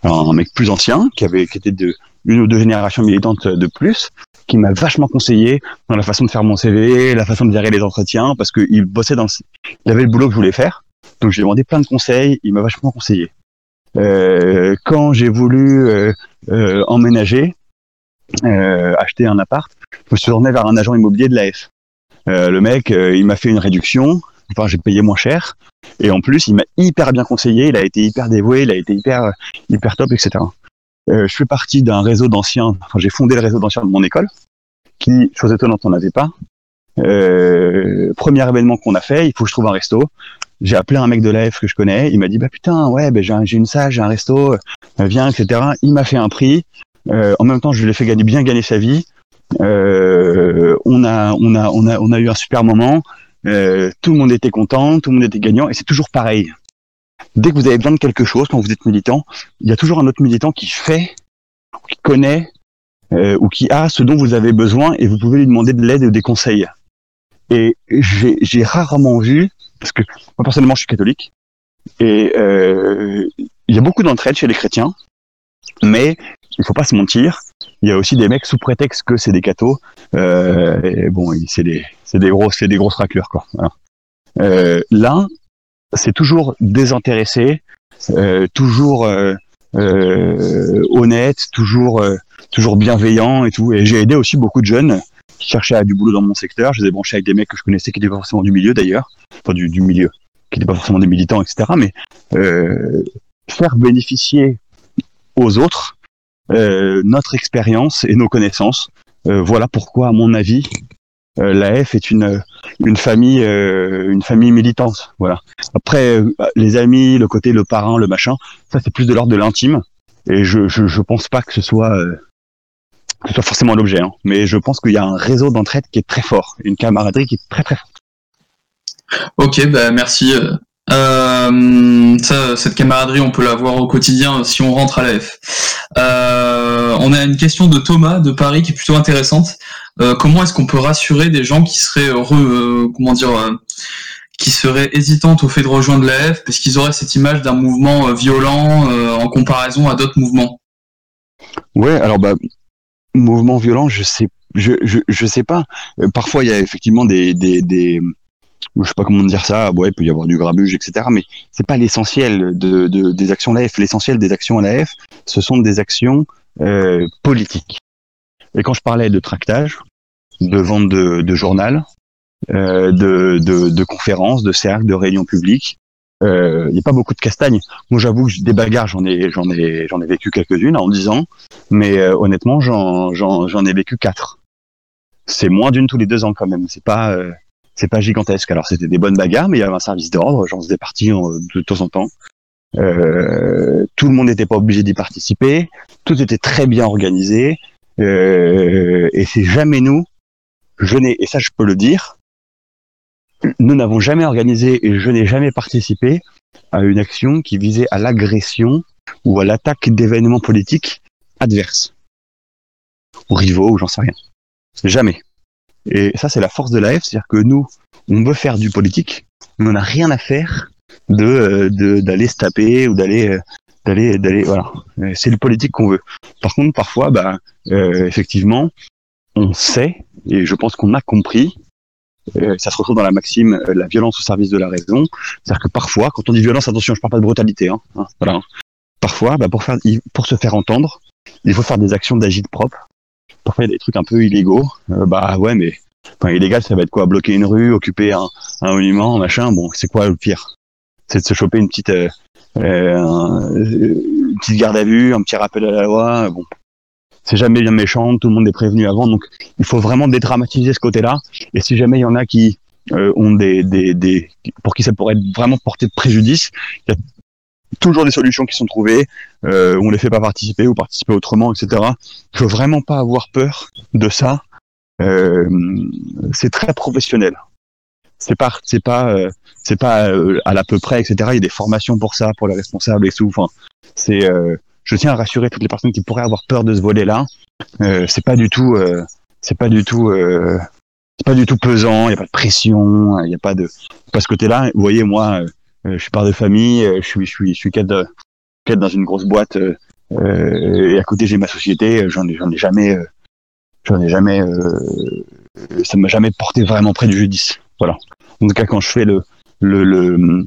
Un mec plus ancien, qui avait qui était de une ou deux générations militantes de plus, qui m'a vachement conseillé dans la façon de faire mon CV, la façon de gérer les entretiens, parce qu'il bossait dans le... Il avait le boulot que je voulais faire, donc j'ai demandé plein de conseils, il m'a vachement conseillé. Euh, quand j'ai voulu euh, euh, emménager, euh, acheter un appart, je me suis tourné vers un agent immobilier de l'AF. Euh, le mec, il m'a fait une réduction, enfin j'ai payé moins cher, et en plus il m'a hyper bien conseillé, il a été hyper dévoué, il a été hyper hyper top, etc. Euh, je fais partie d'un réseau d'anciens, enfin j'ai fondé le réseau d'anciens de mon école, qui, chose étonnante, on n'avait pas. Euh, premier événement qu'on a fait, il faut que je trouve un resto. J'ai appelé un mec de l'AF que je connais, il m'a dit bah putain ouais ben j'ai une salle, j'ai un resto, euh, viens etc. Il m'a fait un prix. Euh, en même temps je lui ai fait bien gagner sa vie. Euh, on a on a on a on a eu un super moment. Euh, tout le monde était content, tout le monde était gagnant et c'est toujours pareil dès que vous avez besoin de quelque chose, quand vous êtes militant, il y a toujours un autre militant qui fait, qui connaît, euh, ou qui a ce dont vous avez besoin et vous pouvez lui demander de l'aide ou des conseils. Et j'ai rarement vu, parce que moi personnellement je suis catholique, et euh, il y a beaucoup d'entraide chez les chrétiens, mais il faut pas se mentir, il y a aussi des mecs sous prétexte que c'est des cathos, euh, bon, c'est des, grosses, c'est des grosses raclures quoi. Euh, là, c'est toujours désintéressé, euh, toujours honnête, toujours toujours bienveillant et tout. J'ai aidé aussi beaucoup de jeunes qui cherchaient à du boulot dans mon secteur. Je les ai branchés avec des mecs que je connaissais qui n'étaient pas forcément du milieu d'ailleurs, enfin du, milieu, qui n'étaient pas forcément des militants, etc. Mais faire bénéficier aux autres notre expérience et nos connaissances. voilà pourquoi, à mon avis, euh, l'AF est une une famille euh, une famille militante. Voilà. Après euh, les amis, le côté le parrain, le machin, ça c'est plus de l'ordre de l'intime. Et je, je je pense pas que ce soit que ce soit forcément l'objet, hein. mais je pense qu'il y a un réseau d'entraide qui est très fort, une camaraderie qui est très très forte. Ok, bah merci Euh, ça, cette camaraderie, on peut la voir au quotidien si on rentre à l'AF. Euh, on a une question de Thomas de Paris qui est plutôt intéressante. Euh, comment est-ce qu'on peut rassurer des gens qui seraient heureux, comment dire, qui seraient hésitantes au fait de rejoindre l'AF parce qu'ils auraient cette image d'un mouvement violent en comparaison à d'autres mouvements? Ouais, alors bah mouvement violent, je sais, je, je, je sais pas. parfois, il y a effectivement des, des, des je sais pas comment dire ça, ouais, il peut y avoir du grabuge, etc. Mais c'est pas l'essentiel de, de, des actions à l'AF. L'essentiel des actions à l'AF, ce sont des actions euh, politiques. Et quand je parlais de tractage, de vente de, de journal, euh, de, de, conférences, de cercles, de réunions publiques, euh, il n'y a pas beaucoup de castagnes. Moi, j'avoue des bagarres, j'en ai, j'en ai, j'en ai vécu quelques-unes en 10 ans, mais euh, honnêtement, j'en, j'en, j'en ai vécu quatre. C'est moins d'une tous les deux ans quand même. C'est pas, euh, c'est pas gigantesque. Alors c'était des bonnes bagarres, mais il y avait un service d'ordre, j'en faisais partie de temps en temps. Euh, tout le monde n'était pas obligé d'y participer, tout était très bien organisé, euh, et c'est jamais nous, je n'ai, et ça je peux le dire, nous n'avons jamais organisé et je n'ai jamais participé à une action qui visait à l'agression ou à l'attaque d'événements politiques adverses, ou rivaux, ou j'en sais rien. Jamais. Et ça, c'est la force de l'AF, c'est-à-dire que nous, on veut faire du politique, mais on n'a rien à faire de euh, d'aller se taper ou d'aller euh, d'aller d'aller voilà. C'est le politique qu'on veut. Par contre, parfois, bah, euh, effectivement, on sait et je pense qu'on a compris. ça se retrouve dans la maxime la violence au service de la raison. C'est-à-dire que parfois, quand on dit violence, attention, je parle pas de brutalité. Hein, hein voilà. Parfois, bah, pour faire pour se faire entendre, il faut faire des actions d'agite propre parfois il des trucs un peu illégaux. Euh, bah ouais, mais enfin, illégal, ça va être quoi? Bloquer une rue, occuper un, un monument, machin? Bon, c'est quoi le pire? C'est de se choper une petite, euh, euh, une petite garde à vue, un petit rappel à la loi. Bon, c'est jamais bien méchant, tout le monde est prévenu avant, donc il faut vraiment dédramatiser ce côté-là. Et si jamais il y en a qui euh, ont des, des, des, pour qui ça pourrait vraiment porter de préjudice, il y a toujours des solutions qui sont trouvées, euh, on les fait pas participer ou participer autrement, etc. Il faut vraiment pas avoir peur de ça. Euh, c'est très professionnel. C'est pas, c'est pas, euh, c'est pas euh, à l'à peu près, etc. Il y a des formations pour ça, pour les responsables et tout. Enfin, c'est, euh, je tiens à rassurer toutes les personnes qui pourraient avoir peur de ce volet-là. c'est pas du tout, c'est pas du tout, c'est pas du tout pesant. Il y a pas de pression, il y a pas de, pas ce côté-là. Vous voyez, moi euh, je suis père de famille, euh, je suis, je suis, je suis cadre, cadre dans une grosse boîte, euh, et à côté j'ai ma société. J'en ai, j'en ai jamais, j'en ai jamais, ça m'a jamais porté vraiment préjudice. Voilà. En tout cas, quand je fais le, le, le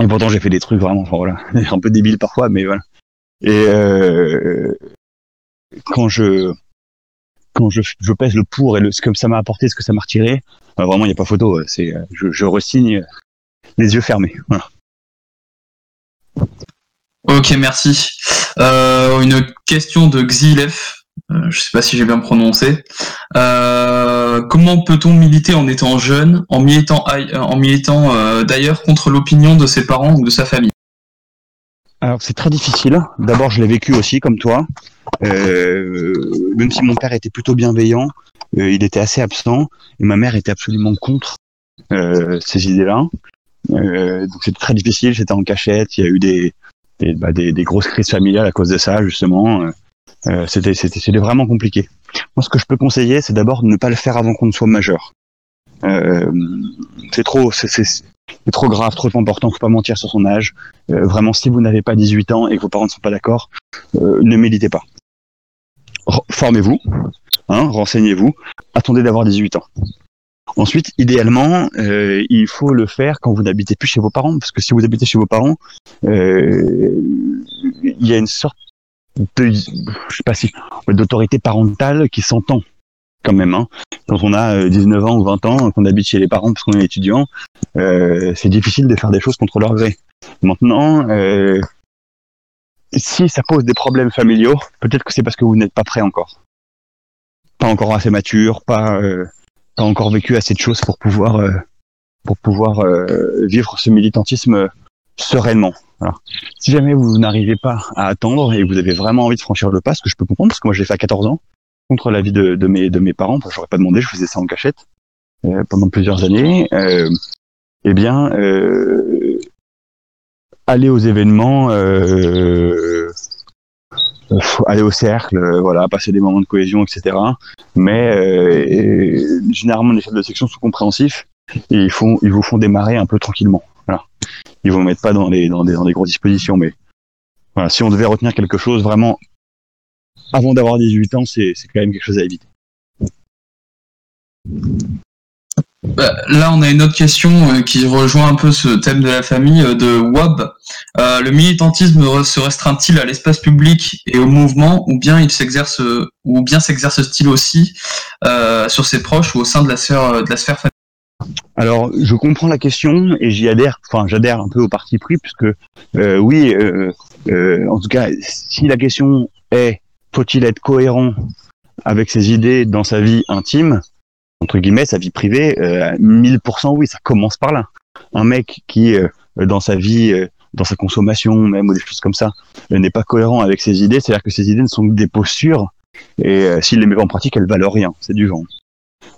et pourtant j'ai fait des trucs vraiment, voilà, un peu débiles parfois, mais voilà. Et euh, quand je quand je, je pèse le pour et le, ce que ça m'a apporté, ce que ça m'a retiré, vraiment il n'y a pas photo. C'est je, je resigne les yeux fermés. Voilà. Ok, merci. Euh, une question de Xilef. Euh, je ne sais pas si j'ai bien prononcé. Euh, comment peut-on militer en étant jeune, en militant, en militant d'ailleurs contre l'opinion de ses parents ou de sa famille? Alors c'est très difficile. D'abord, je l'ai vécu aussi comme toi. même si mon père était plutôt bienveillant, il était assez absent et ma mère était absolument contre ces idées-là. Euh, donc c'était très difficile, j'étais en cachette, il y a eu des, des, bah, des, des, grosses crises familiales à cause de ça, justement. Euh, c'était, c'était, c'était vraiment compliqué. Moi, ce que je peux conseiller, c'est d'abord de ne pas le faire avant qu'on ne soit majeur. Euh, c'est trop, c'est, trop grave, trop important, faut pas mentir sur son âge. Euh, vraiment, si vous n'avez pas 18 ans et que vos parents ne sont pas d'accord, euh, ne méditez pas. Formez-vous, hein, renseignez-vous, attendez d'avoir 18 ans. Ensuite, idéalement, euh, il faut le faire quand vous n'habitez plus chez vos parents, parce que si vous habitez chez vos parents, euh, il y a une sorte de, je sais pas si, d'autorité parentale qui s'entend quand même. Hein. Quand on a 19 euh, ans ou 20 ans, qu'on habite chez les parents parce qu'on est étudiant, euh, c'est difficile de faire des choses contre leur gré. Maintenant, euh, si ça pose des problèmes familiaux, peut-être que c'est parce que vous n'êtes pas prêt encore, pas encore assez mature, pas euh, pas encore vécu assez de choses pour pouvoir euh, pour pouvoir euh, vivre ce militantisme sereinement. Voilà. Si jamais vous n'arrivez pas à attendre et vous avez vraiment envie de franchir le pas, ce que je peux comprendre, parce que moi j'ai fait à 14 ans, contre l'avis de, de, mes, de mes parents, que j'aurais pas demandé, je faisais ça en cachette euh, pendant plusieurs années, euh, eh bien, euh, aller aux événements, aller au cercle, voilà, passer des moments de cohésion, etc. Mais généralement, les chefs de section sont compréhensifs et ils, font, ils vous font démarrer un peu tranquillement. Voilà. Ils vous mettent pas dans, dans, des, dans grosses dispositions, mais voilà, si on devait retenir quelque chose, vraiment, avant d'avoir 18 ans, c'est quand même quelque chose à éviter. Bah, là, on a une autre question euh, qui rejoint un peu ce thème de la famille euh, de Wab. Euh, le militantisme se restreint-il à l'espace public et au mouvement, ou bien il s'exerce, ou bien s'exerce-t-il aussi sur ses proches ou au sein de la sphère de la sphère familiale? Alors, je comprends la question et j'y adhère. Enfin, j'adhère un peu au parti pris puisque oui, en tout cas, si la question est faut-il être cohérent avec ses idées dans sa vie intime entre guillemets, sa vie privée, euh, 1000% oui, ça commence par là. Un mec qui, euh, dans sa vie, euh, dans sa consommation même, ou des choses comme ça, euh, n'est pas cohérent avec ses idées, c'est-à-dire que ses idées ne sont que des postures, et s'il les met en pratique, elles valent rien, c'est du vent.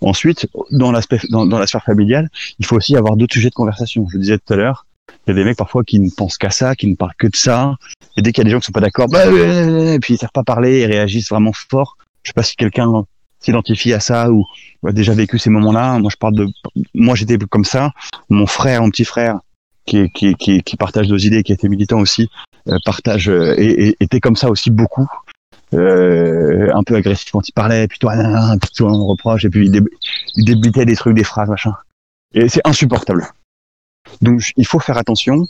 Ensuite, dans, l'aspect, dans, la sphère familiale, il faut aussi avoir d'autres sujets de conversation. Je le disais tout à l'heure, il y a des mecs parfois qui ne pensent qu'à ça, qui ne parlent que de ça. Et dès qu'il y a des gens qui sont pas d'accord, bah, et puis ils savent pas parler et réagissent vraiment fort. Je sais pas si quelqu'un s'identifie à ça ou a déjà vécu ces moments-là. Moi, je parle de, moi, j'étais comme ça. Mon frère, mon petit frère, qui, qui, qui, partage nos idées, qui était militant aussi, euh, partage euh, et, était comme ça aussi beaucoup. Euh, un peu agressif quand il parlait, puis toi, puis toi on reproche, et puis il, débutait des trucs, des phrases, machin. Et c'est insupportable. Donc il faut faire attention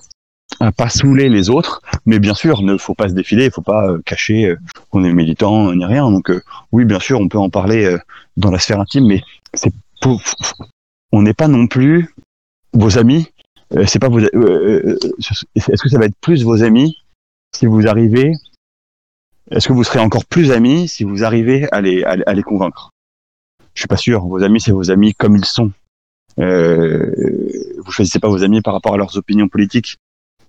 à pas saouler les autres, mais bien sûr, ne faut pas se défiler, il faut pas euh, cacher euh, qu'on est militant ni rien. Donc euh, oui, bien sûr, on peut en parler dans la sphère intime, mais c'est on n'est pas non plus vos amis. c'est pas vos. Est-ce que ça va être plus vos amis si vous arrivez Est-ce que vous serez encore plus amis si vous arrivez à les, à, les convaincre? Je suis pas sûr. Vos amis, c'est vos amis comme ils sont. Euh, vous choisissez pas vos amis par rapport à leurs opinions politiques.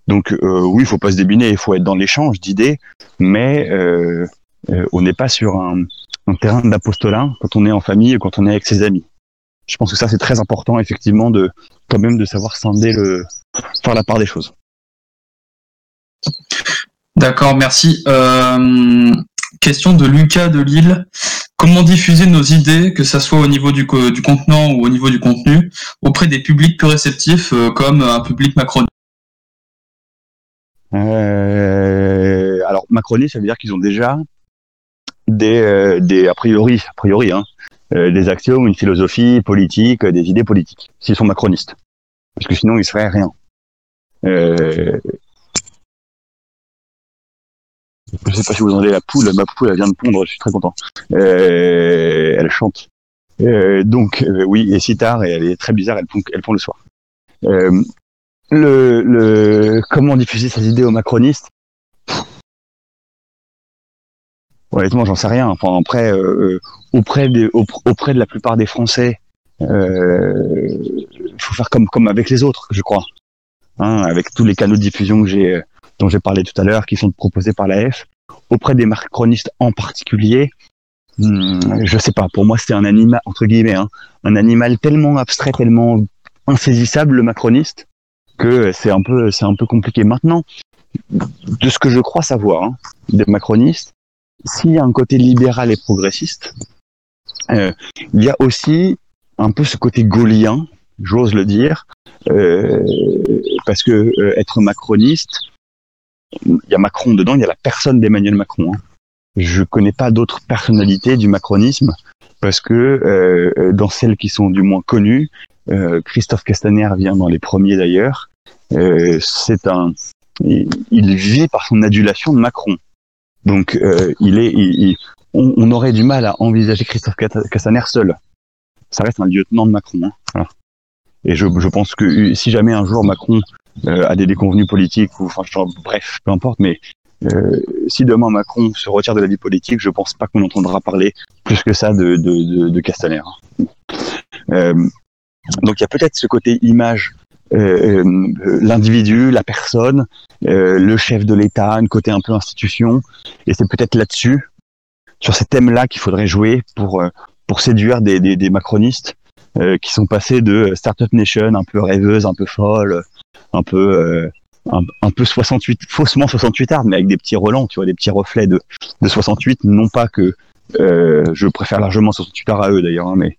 Donc euh, oui, il faut pas se débiner, il faut être dans l'échange d'idées, mais euh, euh, on n'est pas sur un, un terrain d'apostolat quand on est en famille et quand on est avec ses amis. Je pense que ça c'est très important effectivement de quand même de savoir scinder le faire la part des choses. D'accord, merci. Question de Lucas de Lille. Comment diffuser nos idées, que ce soit au niveau du, du contenant ou au niveau du contenu, auprès des publics plus réceptifs, comme un public macroniste? Euh, alors macroniste, ça veut dire qu'ils ont déjà des, euh, a priori, a priori, hein, euh, des axiomes, une philosophie politique, des idées politiques, s'ils sont macronistes. Parce que sinon, ils seraient rien. Euh, je sais pas si vous entendez la poule, ma poule vient de pondre, je suis très content. Elle chante. Donc oui, et si tard, et elle est très bizarre, elle pond le soir le, le comment diffuser ses idées aux macronistes? Honnêtement, j'en sais rien. Enfin, après, euh, auprès, de, auprès de la plupart des Français, il euh, faut faire comme, comme avec les autres, je crois. Hein, avec tous les canaux de diffusion que j'ai, dont j'ai parlé tout à l'heure, qui sont proposés par la F. Auprès des macronistes en particulier, hmm, je sais pas. Pour moi, c'est un animal entre guillemets, hein, un animal tellement abstrait, tellement insaisissable, le macroniste, que c'est un peu c'est un peu compliqué. Maintenant, de ce que je crois savoir hein, des macronistes, s'il y a un côté libéral et progressiste, euh, il y a aussi un peu ce côté gaulien, j'ose le dire, euh, parce que euh, être macroniste, il y a Macron dedans, il y a la personne d'Emmanuel Macron. Hein. Je connais pas d'autres personnalités du macronisme parce que euh, dans celles qui sont du moins connues, euh, Christophe Castaner vient dans les premiers d'ailleurs. Euh, c'est un, il, vit par son adulation de Macron. Donc il est, on, aurait du mal à envisager Christophe Castaner seul. Ça reste un lieutenant de Macron. Hein. Et je, je, pense que si jamais un jour Macron a des déconvenus politiques ou enfin bref, peu importe, mais euh, si demain Macron se retire de la vie politique, je pense pas qu'on entendra parler plus que ça de, Castaner. Euh, donc il y a peut-être ce côté image, euh, l'individu, la personne, le chef de l'État, un côté un peu institution, et c'est peut-être là-dessus, sur ces thèmes-là, qu'il faudrait jouer pour pour séduire des, des macronistes qui sont passés de startup nation un peu rêveuse, un peu folle, un peu un, peu 68, faussement 68 arts, mais avec des petits relents, tu vois, des petits reflets de, de 68. Non pas que euh, je préfère largement 68 arts à eux d'ailleurs, hein, mais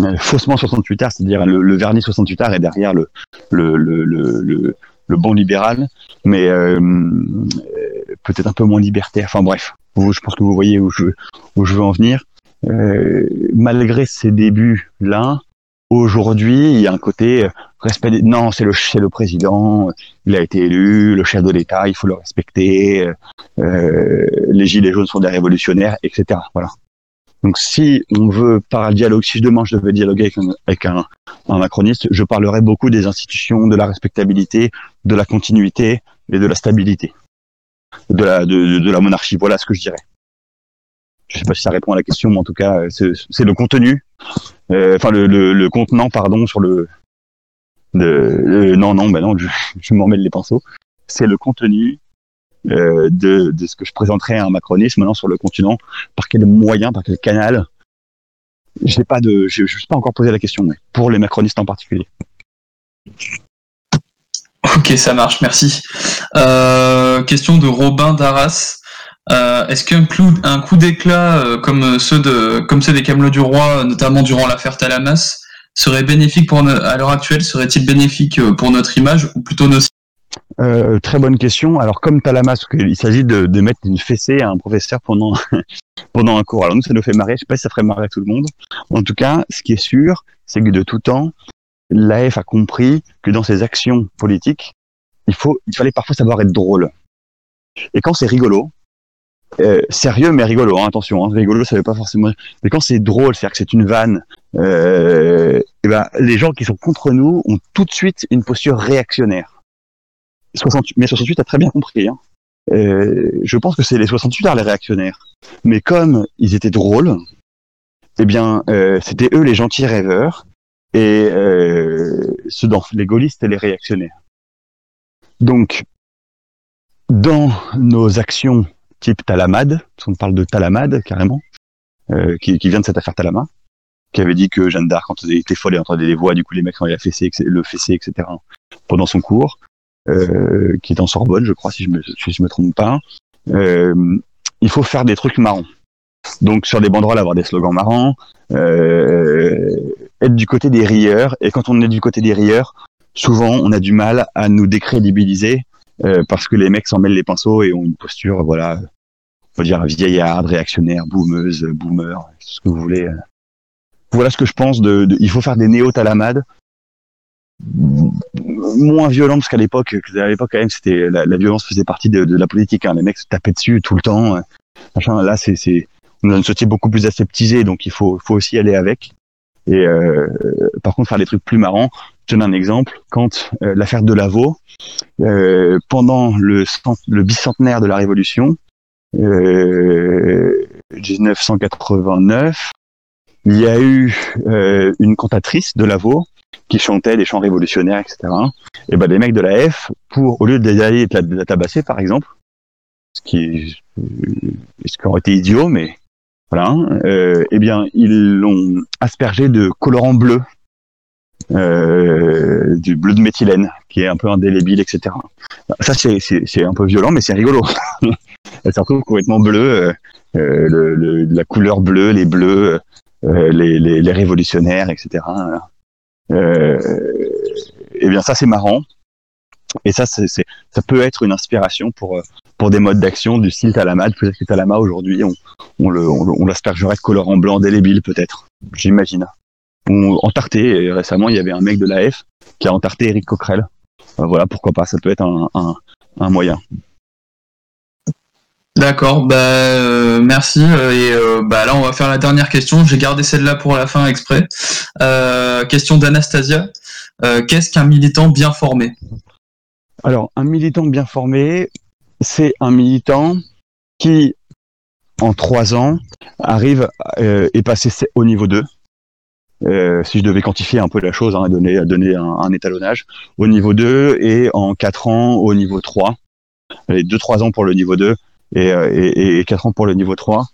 euh, faussement 68 arts, c'est-à-dire le, vernis 68 arts est derrière le, le, le, le, le bon libéral, mais euh, peut-être un peu moins libertaire. Enfin bref, je pense que vous voyez où je, où je veux en venir. Euh, malgré ces débuts-là, aujourd'hui, il y a un côté euh, respect. Non, c'est le, le président, il a été élu, le chef de l'État, il faut le respecter. Euh, les gilets jaunes sont des révolutionnaires, etc. Voilà. Donc, si on veut parler dialogue, si demain je devais dialoguer avec un, avec un, un macroniste, je parlerai beaucoup des institutions, de la respectabilité, de la continuité et de la stabilité de la, de, de la monarchie. Voilà ce que je dirais. Je sais pas si ça répond à la question, mais en tout cas, c'est le contenu, euh, enfin le, le, contenant, pardon, sur le. Euh, non, non, ben non, je, je m'en mêle les pinceaux. C'est le contenu euh, de, de, ce que je présenterai à un macronisme maintenant sur le continent. Par quel moyen, par quel canal? Je pas de, je ne suis pas encore posé la question, mais pour les macronistes en particulier. Ok, ça marche, merci. Euh, question de Robin Darras. Euh, est-ce qu'un un coup d'éclat euh, comme ceux de comme ceux des Camelots du Roi, notamment durant l'affaire Talamas, serait bénéfique pour à l'heure actuelle Serait-il bénéfique pour notre image ou plutôt nocif très bonne question. Alors comme Talamas, il s'agit de, de, mettre une fessée à un professeur pendant pendant un cours. Alors nous, ça nous fait marrer. Je sais pas si ça ferait marrer tout le monde. En tout cas, ce qui est sûr, c'est que de tout temps, l'AF a compris que dans ses actions politiques, il faut, il fallait parfois savoir être drôle. Et quand c'est rigolo, euh, sérieux mais rigolo, hein, attention, hein, rigolo ça veut pas forcément. Mais quand c'est drôle, c'est-à-dire que c'est une vanne, euh, et eh ben les gens qui sont contre nous ont tout de suite une posture réactionnaire. 68, mais 68 a très bien compris. Hein. Euh, je pense que c'est les 68 les réactionnaires. Mais comme ils étaient drôles, eh bien euh, c'était eux les gentils rêveurs et euh, ceux dans les gaullistes et les réactionnaires. Donc, dans nos actions type Talamad, on parle de Talamad carrément, euh, qui, qui, vient de cette affaire Talama, qui avait dit que Jeanne d'Arc, quand elle était folle, elle entendait des voix, du coup les mecs ont la fessé, le fessé, etc. pendant son cours, euh, qui est en Sorbonne, je crois, si je me, si je me trompe pas. Euh, il faut faire des trucs marrants. Donc sur des banderoles, avoir des slogans marrants, euh, être du côté des rieurs. Et quand on est du côté des rieurs, souvent on a du mal à nous décrédibiliser euh, parce que les mecs s'en mêlent les pinceaux et ont une posture, voilà, on va dire vieillarde, réactionnaire, boomeuse, boomer, ce que vous voulez. Voilà ce que je pense de, de il faut faire des néo-talamades moins violents parce qu'à l'époque, à l'époque quand même, c'était la, la, violence faisait partie de, de la politique. Hein. Les mecs se tapaient dessus tout le temps. Machin. Là, c'est, c'est, on a une société beaucoup plus aseptisée, donc il faut, faut aussi aller avec. Et euh, par contre, faire des trucs plus marrants. Je donne un exemple. Quand euh, l'affaire de Lavaux, euh, pendant le, bicentenaire de la Révolution, 1989, il y a eu une cantatrice de Lavaux qui chantait des chants révolutionnaires, etc. Et ben des mecs de la F, pour au lieu d'aller la, la tabasser, par exemple, ce qui, ce qui aurait été idiot, mais voilà, euh, eh bien, ils l'ont aspergé de colorant bleu, euh, du bleu de méthylène, qui est un peu indélébile, etc. Ça, c'est un peu violent, mais c'est rigolo. Elle se retrouve complètement bleu, euh, le, le, la couleur bleue, les bleus, euh, les, les, les, révolutionnaires, etc. Euh, eh bien, ça, c'est marrant. Et ça, c'est, ça peut être une inspiration pour, pour des modes d'action du style Talama. Peut-être que Talama, aujourd'hui, on, on, le, on, l'aspergerait de colorant blanc délébile, peut-être. J'imagine. On entarté, récemment, il y avait un mec de l'AF qui a entarté Eric Coquerel. Euh, voilà, pourquoi pas, ça peut être un, un, un moyen. D'accord, bah euh, merci euh, et euh, bah là on va faire la dernière question. J'ai gardé celle-là pour la fin exprès. Euh, question d'Anastasia. Qu'est-ce qu'un militant bien formé? Alors un militant bien formé, c'est un militant qui en trois ans arrive et passer au niveau 2. Euh, si je devais quantifier un peu la chose, hein, donner, donner un, un, étalonnage, au niveau 2 et en 4 ans au niveau 3. Et 2-3 ans pour le niveau 2 et, euh, et, et 4 ans pour le niveau 3.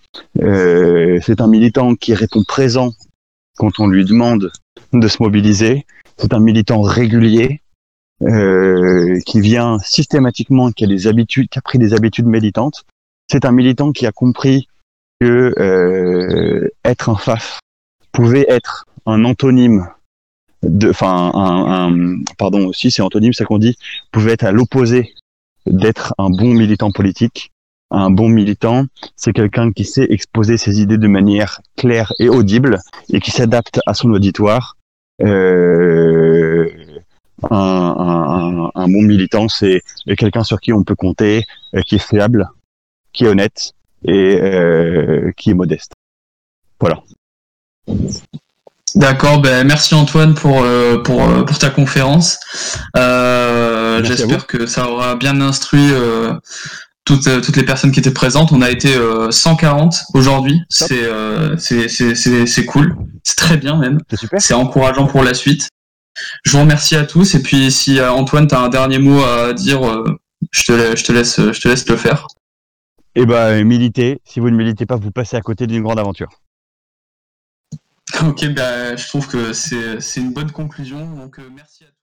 Euh, c'est un militant qui répond présent quand on lui demande de se mobiliser. C'est un militant régulier. Euh, qui vient systématiquement, qui a des habitudes, qui a pris des habitudes militantes. C'est un militant qui a compris que euh, être un FAF pouvait être un antonyme enfin, un, un, pardon aussi, c'est antonyme, ça qu'on dit, pouvait être à l'opposé d'être un bon militant politique. Un bon militant, c'est quelqu'un qui sait exposer ses idées de manière claire et audible et qui s'adapte à son auditoire. Euh, un, un, un, bon militant, c'est quelqu'un sur qui on peut compter, euh, qui est fiable, qui est honnête et euh, qui est modeste. Voilà. D'accord, ben merci Antoine pour euh, pour euh, pour ta conférence. Euh, J'espère que ça aura bien instruit euh, toutes toutes les personnes qui étaient présentes. On a été 140 aujourd'hui. C'est c'est c'est c'est cool. C'est très bien même. C'est encourageant pour la suite. Je vous remercie à tous et puis si Antoine tu as un dernier mot à dire, je te je te laisse je te laisse le faire. Eh ben militez. Si vous ne militez pas, vous passez à côté d'une grande aventure. Ok, bah, je trouve que c'est une bonne conclusion. Donc, euh, merci à.